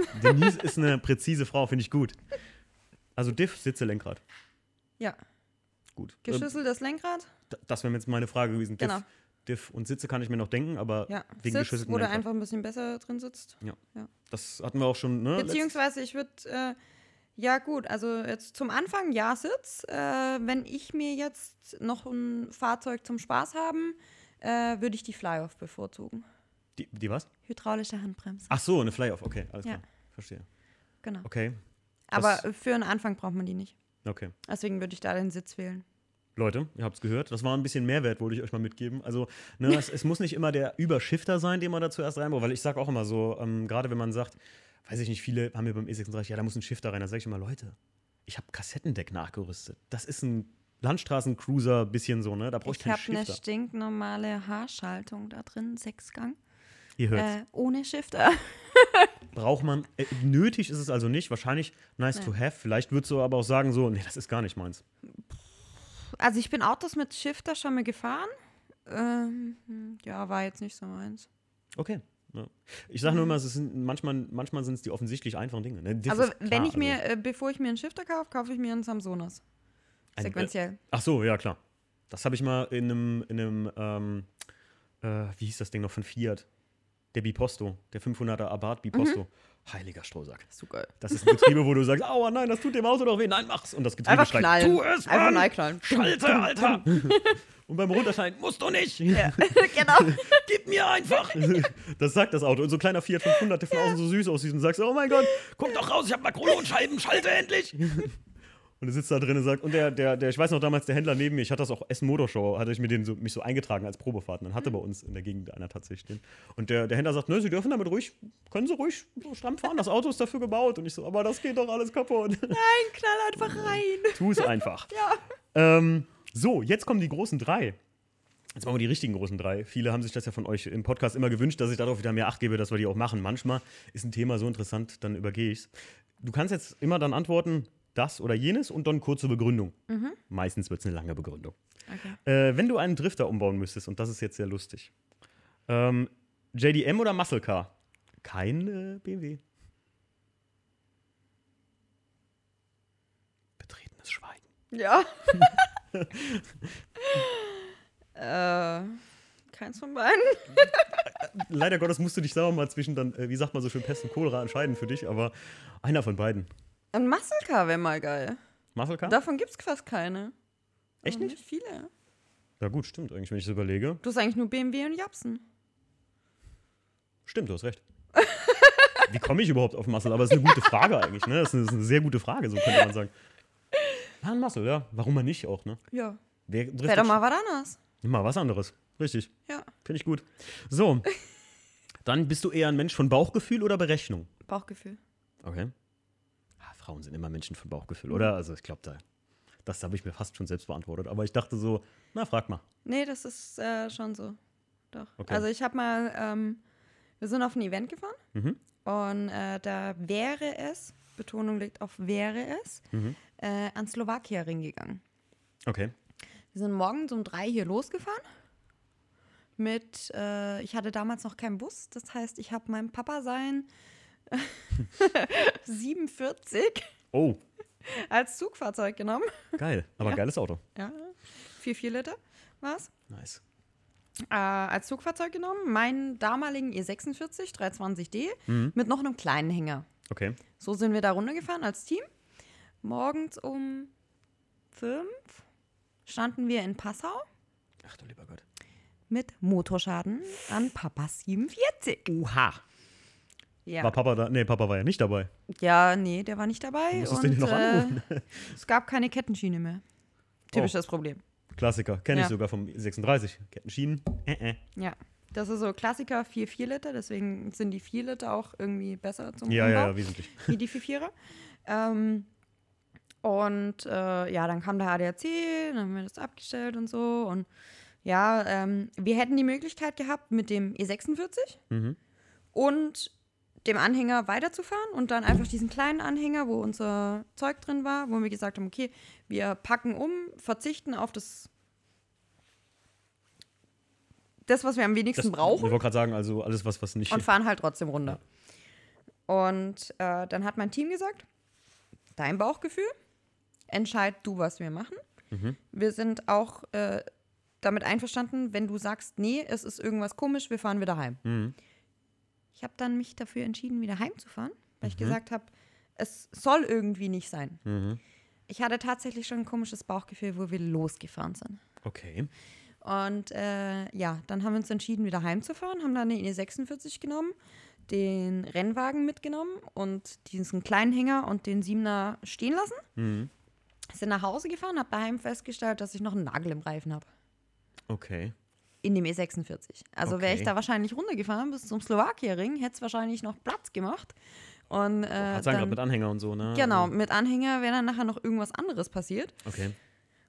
Denise ist eine präzise Frau, finde ich gut. Also Diff, Sitze, Lenkrad. Ja. Gut. Ähm, Geschüsseltes Lenkrad? d- das wäre jetzt meine Frage gewesen. Diff, Genau. Diff und Sitze kann ich mir noch denken, aber Ja. wegen Sitz, geschüsseltem wo du Lenkrad. einfach ein bisschen besser drin sitzt. Das hatten wir auch schon, ne? Beziehungsweise ich würde, äh, ja gut, also jetzt zum Anfang ja Sitz. Äh, wenn ich mir jetzt noch ein Fahrzeug zum Spaß haben, äh, würde ich die Fly-Off bevorzugen. Die, die was? Hydraulische Handbremse. Ach so, eine Fly-Off, okay, alles Ja. klar. Verstehe. Genau. Okay, Aber das- für einen Anfang braucht man die nicht. okay. Deswegen würde ich da den Sitz wählen. Leute, ihr habt es gehört, das war ein bisschen Mehrwert, wollte ich euch mal mitgeben. Also, ne, es, es muss nicht immer der Überschifter sein, den man da zuerst reinbaut, weil ich sage auch immer so, ähm, gerade wenn man sagt, weiß ich nicht, viele haben mir beim E36, ja, da muss ein Shifter rein, da sage ich immer, Leute, ich habe Kassettendeck nachgerüstet. Das ist ein Landstraßencruiser, bisschen so, ne? Da brauche ich, Ich keinen habe eine Shifter. stinknormale Haarschaltung da drin, Sechsgang. Ihr hört Äh, ohne Shifter. Braucht man, äh, nötig ist es also nicht, wahrscheinlich nice to have. Vielleicht würdest du aber auch sagen, so, nee, das ist gar nicht meins. Also ich bin Autos mit Shifter schon mal gefahren. Ähm, ja, war jetzt nicht so meins. Okay. Ja. Ich sage nur immer, es sind manchmal, manchmal sind es die offensichtlich einfachen Dinge. Ne? Also klar, wenn ich also- mir, äh, bevor ich mir einen Shifter kaufe, kaufe ich mir einen Samsonas. Ein- Sequenziell. Ach so, ja klar. Das habe ich mal in einem, in einem ähm, äh, wie hieß das Ding noch von Fiat? Der Biposto, der 500er Abarth Biposto. Mhm. Heiliger Strohsack. So geil. Das ist ein Getriebe, wo du sagst, aua nein, das tut dem Auto doch weh, nein, mach's. Und das Getriebe Einfach schreit, knallen. tu es, Einfach Mann! reinknallen. Schalte, Alter! Und beim Runterschalten, musst du nicht! Ja, genau. Gib mir einfach! Das sagt das Auto. Und so ein kleiner Fiat 500, der von außen so süß aussieht und sagst, oh mein Gott, komm doch raus, ich hab Makronon-Scheiben, schalte endlich! Und er sitzt da drin und sagt, und der, der, der, ich weiß noch damals, der Händler neben mir, ich hatte das auch Essen Motorshow, hatte ich mir den so, mich so eingetragen als Probefahrten. Dann hatte bei uns in der Gegend einer tatsächlich den. Und der, der Händler sagt, ne, Sie dürfen damit ruhig, können Sie ruhig stramm fahren, das Auto ist dafür gebaut. Und ich so, aber das geht doch alles kaputt. Nein, knall einfach rein. tu es einfach. Ja. Ähm, so, jetzt kommen die großen drei. Jetzt machen wir die richtigen großen drei. Viele haben sich das ja von euch im Podcast immer gewünscht, dass ich darauf wieder mehr Acht gebe, dass wir die auch machen. Manchmal ist ein Thema so interessant, dann übergehe ich es. Du kannst jetzt immer dann antworten, das oder jenes und dann kurze Begründung. Meistens wird es eine lange Begründung. Okay. Äh, wenn du einen Drifter umbauen müsstest, und das ist jetzt sehr lustig, ähm, JDM oder Muscle Car? Kein äh, BMW. Betretenes Schweigen. Ja. äh, keins von beiden. Leider Gottes musst du dich sauer mal zwischen dann, äh, wie sagt man so schön, Pest und Cholera entscheiden für dich, aber einer von beiden. Ein Muscle Car wäre mal geil. Muscle Car? Davon gibt es fast keine. Echt Aber nicht? viele. Ja gut, stimmt eigentlich, wenn ich so überlege. Du hast eigentlich nur BMW und Japsen. Stimmt, du hast recht. Wie komme ich überhaupt auf Muscle? Aber das ist eine gute Frage eigentlich, ne? Das ist eine, sehr gute Frage, so könnte man sagen. Ja, ein Muscle, ja. Warum mal nicht auch, ne? Ja. Wäre doch mal was anderes. mal was anderes. Richtig. Ja. Finde ich gut. So. Dann bist du eher ein Mensch von Bauchgefühl oder Berechnung? Bauchgefühl. Okay. Frauen sind immer Menschen von Bauchgefühl, oder? Also ich glaube, da, das habe ich mir fast schon selbst beantwortet. Aber ich dachte so, na, frag mal. Nee, das ist äh, schon so. Doch. Okay. Also ich habe mal, ähm, wir sind auf ein Event gefahren Mhm. und äh, da wäre es, Betonung liegt auf wäre es, Mhm. äh, an Slowakia-Ring gegangen. Okay. Wir sind morgens um drei hier losgefahren. Mit, äh, ich hatte damals noch keinen Bus, das heißt, ich habe meinem Papa sein 47 Oh, als Zugfahrzeug genommen. geil. Aber Ja. geiles Auto. Ja, 4, 4 Liter war's. Nice. Äh, als Zugfahrzeug genommen, meinen damaligen E46 320D Mhm. mit noch einem kleinen Hänger. Okay. So sind wir da runtergefahren als Team. Morgens um 5 standen wir in Passau Ach du lieber Gott. mit Motorschaden an Papa 47. Uha. Ja. War Papa da? Nee, Papa war ja nicht dabei. ja, nee, der war nicht dabei. Musstest und, du den noch anrufen? Äh, es gab keine Kettenschiene mehr. Typisch Oh. das Problem. Klassiker. Kenne ich Ja. sogar vom 36. Kettenschienen. Äh, äh. Ja. Das ist so Klassiker 4 4 Liter, deswegen sind die 4 Liter auch irgendwie besser zum Ja, Umbau. ja, ja, wesentlich. wie die 4-4er. Ähm, und äh, ja, dann kam der ADAC, dann haben wir das abgestellt und so. Und ja, ähm, wir hätten die Möglichkeit gehabt mit dem E46 Mhm. und dem Anhänger weiterzufahren und dann einfach diesen kleinen Anhänger, wo unser Zeug drin war, wo wir gesagt haben, okay, wir packen um, verzichten auf das, das was wir am wenigsten Das, brauchen Ich wollte gerade sagen, also alles, was, was nicht. und fahren halt trotzdem runter. Und äh, dann hat mein Team gesagt, dein Bauchgefühl, entscheid du, was wir machen. Mhm. Wir sind auch äh, damit einverstanden, wenn du sagst, nee, es ist irgendwas komisch, wir fahren wieder heim. Mhm. Ich habe dann mich dafür entschieden, wieder heimzufahren, weil Mhm. ich gesagt habe, es soll irgendwie nicht sein. Mhm. Ich hatte tatsächlich schon ein komisches Bauchgefühl, wo wir losgefahren sind. Okay. Und äh, ja, dann haben wir uns entschieden, wieder heimzufahren, haben dann eine E46 genommen, den Rennwagen mitgenommen und diesen kleinen Hänger und den Siebener stehen lassen. Mhm. Sind nach Hause gefahren, habe daheim festgestellt, dass ich noch einen Nagel im Reifen habe. Okay. In dem E46. Also wäre ich Okay. da wahrscheinlich runtergefahren bis zum Slowakei-Ring, hätte es wahrscheinlich noch Platz gemacht. Und äh, Hat sagen, dann, mit Anhänger und so, ne? genau, Also, mit Anhänger wäre dann nachher noch irgendwas anderes passiert. Okay.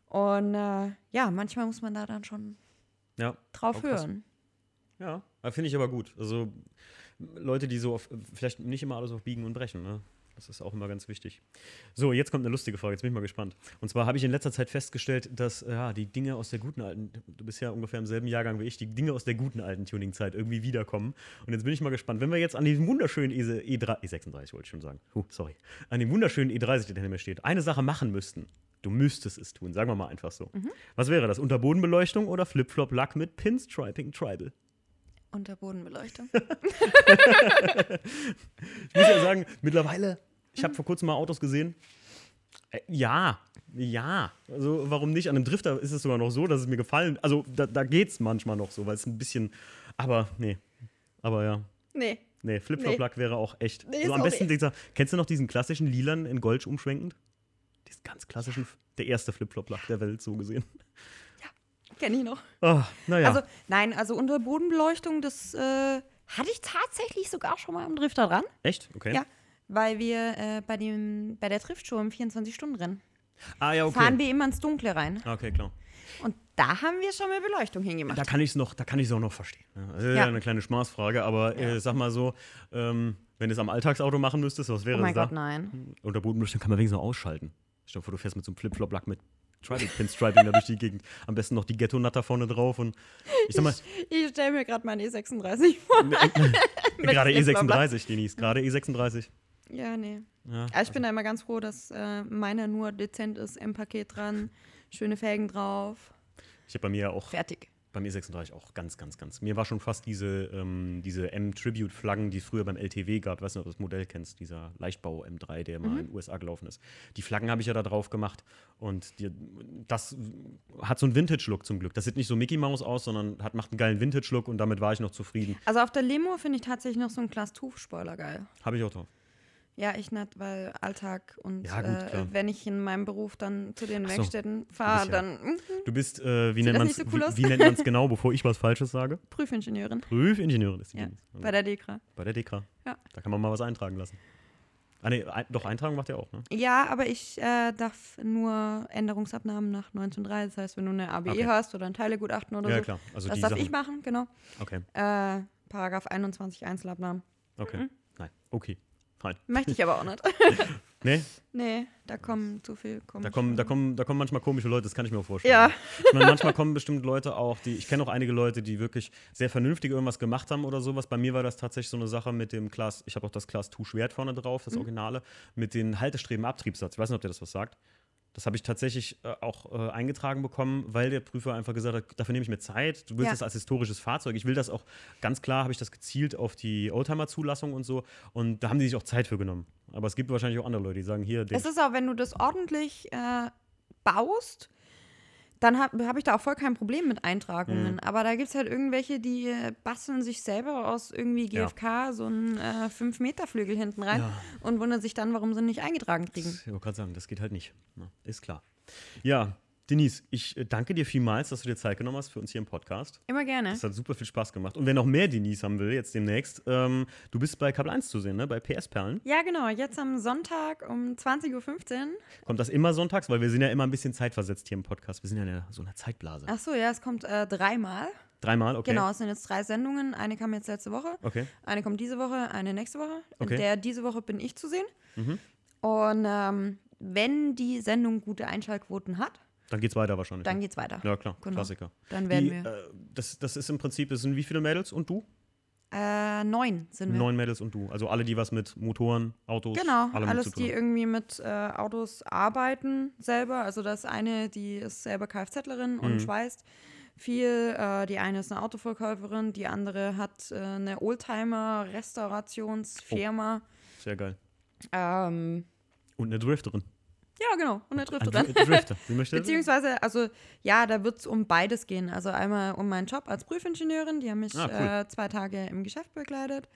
Und äh, ja, manchmal muss man da dann schon Ja. drauf krass. hören. Ja. Finde ich aber gut. Also Leute, die so auf, vielleicht nicht immer alles auf Biegen und Brechen, ne? Das ist auch immer ganz wichtig. So, jetzt kommt eine lustige Frage, jetzt bin ich mal gespannt. Und zwar habe ich in letzter Zeit festgestellt, dass ja, die Dinge aus der guten alten, du bist ja ungefähr im selben Jahrgang wie ich, die Dinge aus der guten alten Tuning-Zeit irgendwie wiederkommen. Und jetzt bin ich mal gespannt, wenn wir jetzt an diesem wunderschönen E E3, E36 wollte ich schon sagen, huh, sorry, an dem wunderschönen E30, der hinter mir steht, eine Sache machen müssten. Du müsstest es tun, sagen wir mal einfach so. Was wäre das? Unterbodenbeleuchtung oder Flip-Flop-Lack mit Pinstriping Tribal? Unterbodenbeleuchtung. Ich muss ja sagen, mittlerweile, ich habe vor kurzem mal Autos gesehen. Äh, ja, ja. Also warum nicht? An einem Drifter ist es sogar noch so, dass es mir gefallen. Also da, da geht es manchmal noch so, weil es ein bisschen. Aber nee. Aber ja. nee. Nee, Flip-Flop-Lack wäre auch echt. Nee, so am besten dieser. Kennst du noch diesen klassischen Lilan in Gold umschwenkend? Diesen ganz klassischen. Der erste Flip-Flop-Lack der Welt, so gesehen. Kenne ich noch. Oh, naja. Also, nein, also Unterbodenbeleuchtung, das äh, hatte ich tatsächlich sogar schon mal am Drifter dran. echt? Okay. Ja. Weil wir äh, bei, dem, bei der Driftshow im 24-Stunden-Rennen Ah, ja, okay. fahren wir immer ins Dunkle rein. Okay, klar. Und da haben wir schon mal Beleuchtung hingemacht. Da kann ich es noch, da kann ich es auch noch verstehen. ne? Das ist ja. Ja. eine kleine Spaßfrage, aber äh, sag mal so, ähm, wenn du es am Alltagsauto machen müsstest, was wäre oh mein das Gott, da? nein. Unter Bodenbeleuchtung kann man wenigstens noch ausschalten. Stell dir vor, du fährst mit so einem Flip-Flop-Lack mit Tribal Pinstriping da durch die Gegend. Am besten noch die Ghetto-Natter vorne drauf und ich sag mal, Ich stelle mir gerade meinen E36 vor. gerade Flip-Flop-Lack. E36, Denise, gerade E36. Ja, nee. Ja, Also ich bin da immer ganz froh, dass äh, meiner nur dezent ist, im Paket dran, schöne Felgen drauf. ich habe bei mir ja auch Fertig. beim E36 auch ganz, ganz, ganz. Mir war schon fast diese, ähm, diese M-Tribute-Flaggen, die es früher beim LTW gab. Weißt du, ob du das Modell kennst, dieser Leichtbau M3, der mal in den USA gelaufen ist. Die Flaggen habe ich ja da drauf gemacht und die, das hat so einen Vintage-Look zum Glück. Das sieht nicht so Mickey Mouse aus, sondern hat, macht einen geilen Vintage-Look und damit war ich noch zufrieden. Also auf der Limo finde ich tatsächlich noch so einen Class Spoiler geil. Habe ich auch drauf. Ja, ich nicht, weil Alltag und Ja, gut, äh, wenn ich in meinem Beruf dann zu den Ach so, Werkstätten fahre, ja- dann mhm, Du bist, äh, wie nennt man es so cool wie, wie nennt man's genau, bevor ich was Falsches sage? Prüfingenieurin. Prüfingenieurin ist die Ja. Also bei der Dekra. bei der DK. Ja. Da kann man mal was eintragen lassen. Ah, nee, ein, doch, eintragen macht ihr auch, ne? Ja, aber ich äh, darf nur Änderungsabnahmen nach 1903. Das heißt, wenn du eine ABE Okay. hast oder ein Teilegutachten oder Ja, so, klar. Also das darf Sachen. ich machen, genau. Okay, Äh, Paragraph 21 Einzelabnahmen. okay. Nein, okay. Fein. Möchte ich aber auch nicht. Nee, nee, da kommen zu viel. da kommen, da, kommen, da kommen manchmal komische Leute, das kann ich mir auch vorstellen. Ja. Ich meine, manchmal kommen bestimmt Leute auch, die, ich kenne auch einige Leute, die wirklich sehr vernünftig irgendwas gemacht haben oder sowas. Bei mir war das tatsächlich so eine Sache mit dem Class, ich habe auch das Class 2 Schwert vorne drauf, Mhm. das Originale, mit den Haltestreben-Abtriebssatz. Ich weiß nicht, ob dir das was sagt. Das habe ich tatsächlich äh, auch äh, eingetragen bekommen, weil der Prüfer einfach gesagt hat, dafür nehme ich mir Zeit. Du willst Ja. das als historisches Fahrzeug. Ich will das auch, ganz klar habe ich das gezielt auf die Oldtimer-Zulassung und so. Und da haben die sich auch Zeit für genommen. Aber es gibt wahrscheinlich auch andere Leute, die sagen, hier, Es ist auch, wenn du das ordentlich äh, baust, dann habe hab ich da auch voll kein Problem mit Eintragungen. Mhm. Aber da gibt es halt irgendwelche, die basteln sich selber aus irgendwie Ja. GFK so einen äh, 5-Meter-Flügel hinten rein Ja. und wundern sich dann, warum sie nicht eingetragen kriegen. Ich wollte gerade sagen, das geht halt nicht. Na, ist klar. Ja, Denise, ich äh, danke dir vielmals, dass du dir Zeit genommen hast für uns hier im Podcast. Immer gerne. Das hat super viel Spaß gemacht. Und wer noch mehr Denise haben will, jetzt demnächst, ähm, du bist bei Kabel 1 zu sehen, ne? bei PS Perlen. Ja, genau. Jetzt am Sonntag um 20.15 Uhr. Kommt das immer sonntags? Weil wir sind ja immer ein bisschen zeitversetzt hier im Podcast. Wir sind ja in so einer Zeitblase. Ach so, ja, es kommt äh, dreimal. Dreimal, okay. Genau, es sind jetzt drei Sendungen. Eine kam jetzt letzte Woche, Okay. eine kommt diese Woche, eine nächste Woche. Okay. In der diese Woche bin ich zu sehen. Mhm. Und ähm, wenn die Sendung gute Einschaltquoten hat, Dann geht's weiter wahrscheinlich. dann geht's weiter. ja, klar, Genau. Klassiker. Dann werden Die, wir. äh, das, das ist im Prinzip, das sind wie viele Mädels und du? Äh, neun sind wir. Neun Mädels und du. Also alle, die was mit Motoren, Autos, Genau, alles, die irgendwie mit äh, Autos arbeiten selber. Also das eine, die ist selber Kfzlerin und Mhm. schweißt viel. Äh, die eine ist eine Autoverkäuferin, die andere hat äh, eine Oldtimer-Restaurationsfirma. Sehr geil. Ähm, Und eine Drifterin. Ja, genau, und eine Ein Drifterin. Dr- Drifter. Sie möchte Beziehungsweise, also ja, da wird es um beides gehen. Also einmal um meinen Job als Prüfingenieurin, die haben mich Ah, cool. äh, zwei Tage im Geschäft begleitet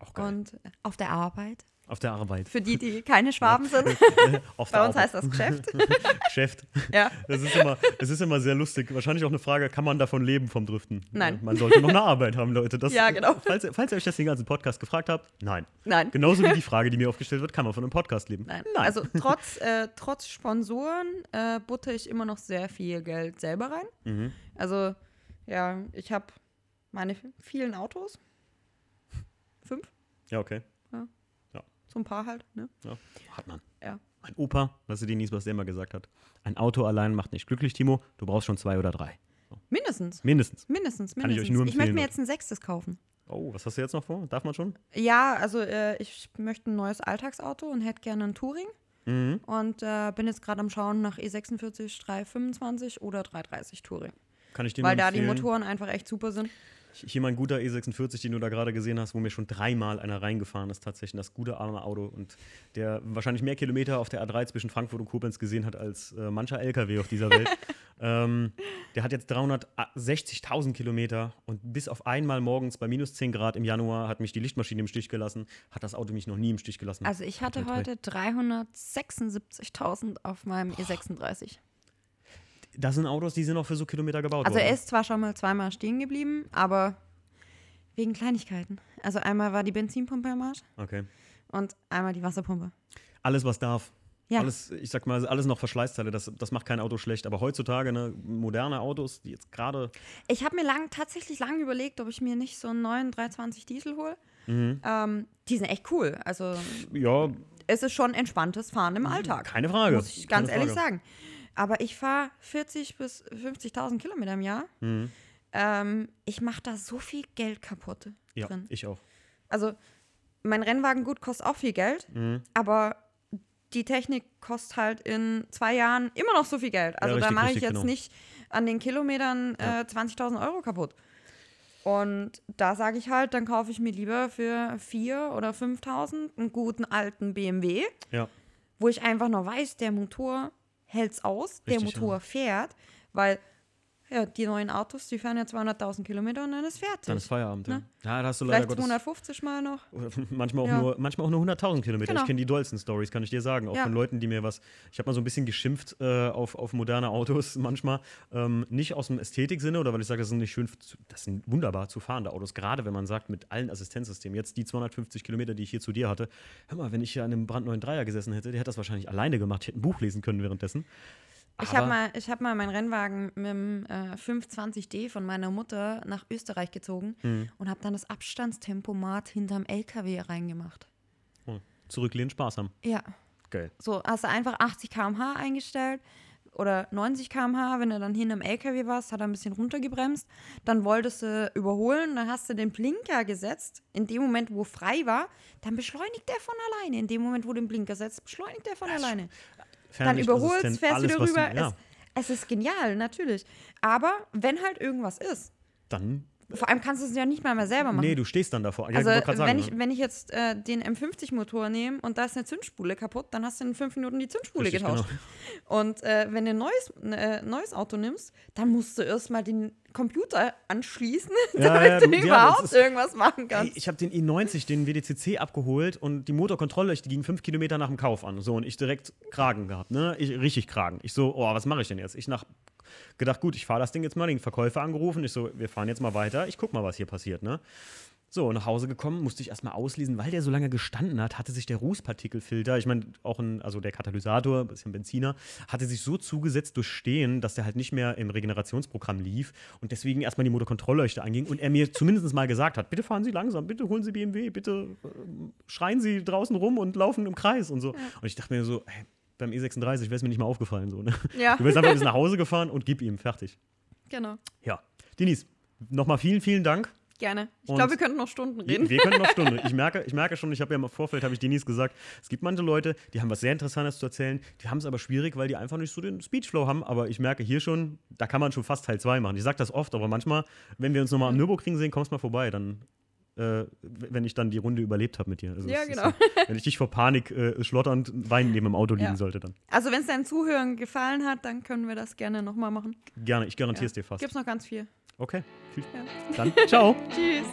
auch geil. und auf der Arbeit. Auf der Arbeit. Für die, die keine Schwaben sind, bei uns Arbeit. heißt das Geschäft. Geschäft. ja. Das ist, immer, das ist immer sehr lustig. Wahrscheinlich auch eine Frage, kann man davon leben vom Driften? Nein. Man sollte noch eine Arbeit haben, Leute. Das, Ja, genau. Falls, falls ihr euch das den ganzen Podcast gefragt habt, nein. Nein. Genauso wie die Frage, die mir aufgestellt wird, kann man von einem Podcast leben? Nein. Also trotz, äh, trotz Sponsoren äh, butter ich immer noch sehr viel Geld selber rein. Mhm. Also ja, ich habe meine vielen Autos. Fünf, Ja, okay. So ein paar halt. Ne? Ja. Hat man. Ja. Mein Opa, was Denise, was der immer gesagt hat. Ein Auto allein macht nicht glücklich, Timo. Du brauchst schon zwei oder drei. Mindestens. Mindestens. Mindestens, mindestens. Kann ich euch nur ich möchte empfehlen, mir jetzt ein sechstes kaufen. Oh, was hast du jetzt noch vor? Darf man schon? Ja, also äh, ich möchte ein neues Alltagsauto und hätte gerne ein Touring. Mhm. Und äh, bin jetzt gerade am Schauen nach E E46 325 oder 330 Touring. Kann ich dir Weil da die empfehlen. Motoren einfach echt super sind. Hier mein guter E46, den du da gerade gesehen hast, wo mir schon dreimal einer reingefahren ist, tatsächlich das gute arme Auto und der wahrscheinlich mehr Kilometer auf der A3 zwischen Frankfurt und Koblenz gesehen hat als äh, mancher LKW auf dieser Welt. ähm, der hat jetzt 360.000 Kilometer und bis auf einmal morgens bei minus 10 Grad im Januar hat mich die Lichtmaschine im Stich gelassen, hat das Auto mich noch nie im Stich gelassen. Also ich hatte heute 376.000 auf meinem E36. Das sind Autos, die sind auch für so Kilometer gebaut Also worden. er ist zwar schon mal zweimal stehen geblieben, aber wegen Kleinigkeiten. Also einmal war die Benzinpumpe am Arsch Okay. und einmal die Wasserpumpe. Alles, was darf. Ja. Alles, ich sag mal, alles noch Verschleißteile, das, das macht kein Auto schlecht. Aber heutzutage, ne, moderne Autos, die jetzt gerade. Ich habe mir lang, tatsächlich lange überlegt, ob ich mir nicht so einen neuen 320 Diesel hole. Mhm. Ähm, die sind echt cool. Also Ja, es ist schon entspanntes Fahren im Alltag. keine Frage. Muss ich ganz keine ehrlich Frage. sagen. Aber ich fahre 40 bis 50.000 Kilometer im Jahr. Mhm. Ähm, ich mache da so viel Geld kaputt Ja, drin. ich auch. Also mein Rennwagen gut kostet auch viel Geld, Mhm. aber die Technik kostet halt in zwei Jahren immer noch so viel Geld. Also da richtig, mache ich jetzt genau. nicht an den Kilometern Ja. äh, 20.000 Euro kaputt. Und da sage ich halt, dann kaufe ich mir lieber für 4.000 oder 5.000 einen guten alten BMW, Ja, wo ich einfach noch weiß, der Motor hält's aus, der Richtig, Motor fährt, weil ja, die neuen Autos, die fahren ja 200.000 Kilometer und dann ist fertig. dann ist Feierabend. Ja, Ne? ja da hast du leider Vielleicht Gottes. 250 mal noch. Manchmal, auch Ja. nur, manchmal auch nur 100.000 Kilometer. Genau. Ich kenne die dollsten Stories, kann ich dir sagen. Auch Ja. von Leuten, die mir was. Ich habe mal so ein bisschen geschimpft äh, auf, auf moderne Autos manchmal. Ähm, nicht aus dem Ästhetiksinne oder weil ich sage, das sind nicht schön, das sind wunderbar zu fahrende Autos. Gerade wenn man sagt, mit allen Assistenzsystemen. Jetzt die 250 Kilometer, die ich hier zu dir hatte. Hör mal, wenn ich hier an einem brandneuen Dreier gesessen hätte, der hätte das wahrscheinlich alleine gemacht. Ich hätte ein Buch lesen können währenddessen. Ich habe mal, ich hab mal meinen Rennwagen mit dem äh, 520D von meiner Mutter nach Österreich gezogen Mhm. und habe dann das Abstandstempomat hinterm LKW reingemacht. Oh, zurücklehnen, Spaß haben. Ja, Geil. so hast du einfach 80 km/h eingestellt oder 90 km/h, wenn du dann hinterm LKW warst, hat er ein bisschen runtergebremst. Dann wolltest du überholen, dann hast du den Blinker gesetzt. In dem Moment, wo frei war, dann beschleunigt der von alleine. In dem Moment, wo du den Blinker setzt, beschleunigt der von alleine. Dann überholst, fährst du alles, was darüber. ja, es, es ist genial, natürlich. Aber wenn halt irgendwas ist, dann. Vor allem kannst du es ja nicht mal mehr selber machen. Nee, du stehst dann davor. Ja, also, ich wollte grad sagen, wenn, ich, ne? wenn ich jetzt äh, den M50-Motor nehme und da ist eine Zündspule kaputt, dann hast du in fünf Minuten die Zündspule Richtig, getauscht. Und äh, wenn du ein neues, äh, neues Auto nimmst, dann musst du erstmal den Computer anschließen, Ja, damit ja, du ja, überhaupt ist- irgendwas machen Ey, kannst. ich habe den i90, den WDCC abgeholt und die Motorkontrolle, die ging fünf Kilometer nach dem Kauf an. So, und ich direkt Kragen gehabt, ne? Ich, richtig Kragen. Ich so, oh, was mache ich denn jetzt? Ich nach gedacht, gut, ich fahre das Ding jetzt mal, den Verkäufer angerufen. Ich so, wir fahren jetzt mal weiter, ich guck mal, was hier passiert, ne? So, nach Hause gekommen, musste ich erstmal auslesen, weil der so lange gestanden hat, hatte sich der Rußpartikelfilter, ich meine, auch ein, also der Katalysator, bisschen Benziner, hatte sich so zugesetzt durch Stehen, dass der halt nicht mehr im Regenerationsprogramm lief und deswegen erstmal die Motorkontrollleuchte anging und er mir zumindest mal gesagt hat: bitte fahren Sie langsam, bitte holen Sie BMW, bitte äh, schreien Sie draußen rum und laufen im Kreis und so. Und ich dachte mir so, hey, beim E36 wäre es mir nicht mal aufgefallen. So, ne? ja. Du wirst einfach bis nach Hause gefahren und gib ihm, fertig. Genau. Ja. Denise, nochmal vielen, vielen Dank Gerne. Ich glaube, wir könnten noch Stunden reden. Wir, wir können noch Stunden. Ich merke, ich merke schon, ich habe ja im Vorfeld, habe ich Denise gesagt, es gibt manche Leute, die haben was sehr Interessantes zu erzählen, die haben es aber schwierig, weil die einfach nicht so den Speechflow haben. Aber ich merke hier schon, da kann man schon fast Teil 2 machen. Ich sage das oft, aber manchmal, wenn wir uns nochmal am Nürburgring sehen, kommst mal vorbei, dann äh, wenn ich dann die Runde überlebt habe mit dir. Also ja, genau. Ist, wenn ich dich vor Panik äh, schlotternd weinend neben dem Auto liegen ja. sollte dann. Also wenn es deinen Zuhörern gefallen hat, dann können wir das gerne nochmal machen. Gerne, ich garantiere es ja. dir fast. Gibt's noch ganz viel. Okay, ja. dann ciao. Tschüss.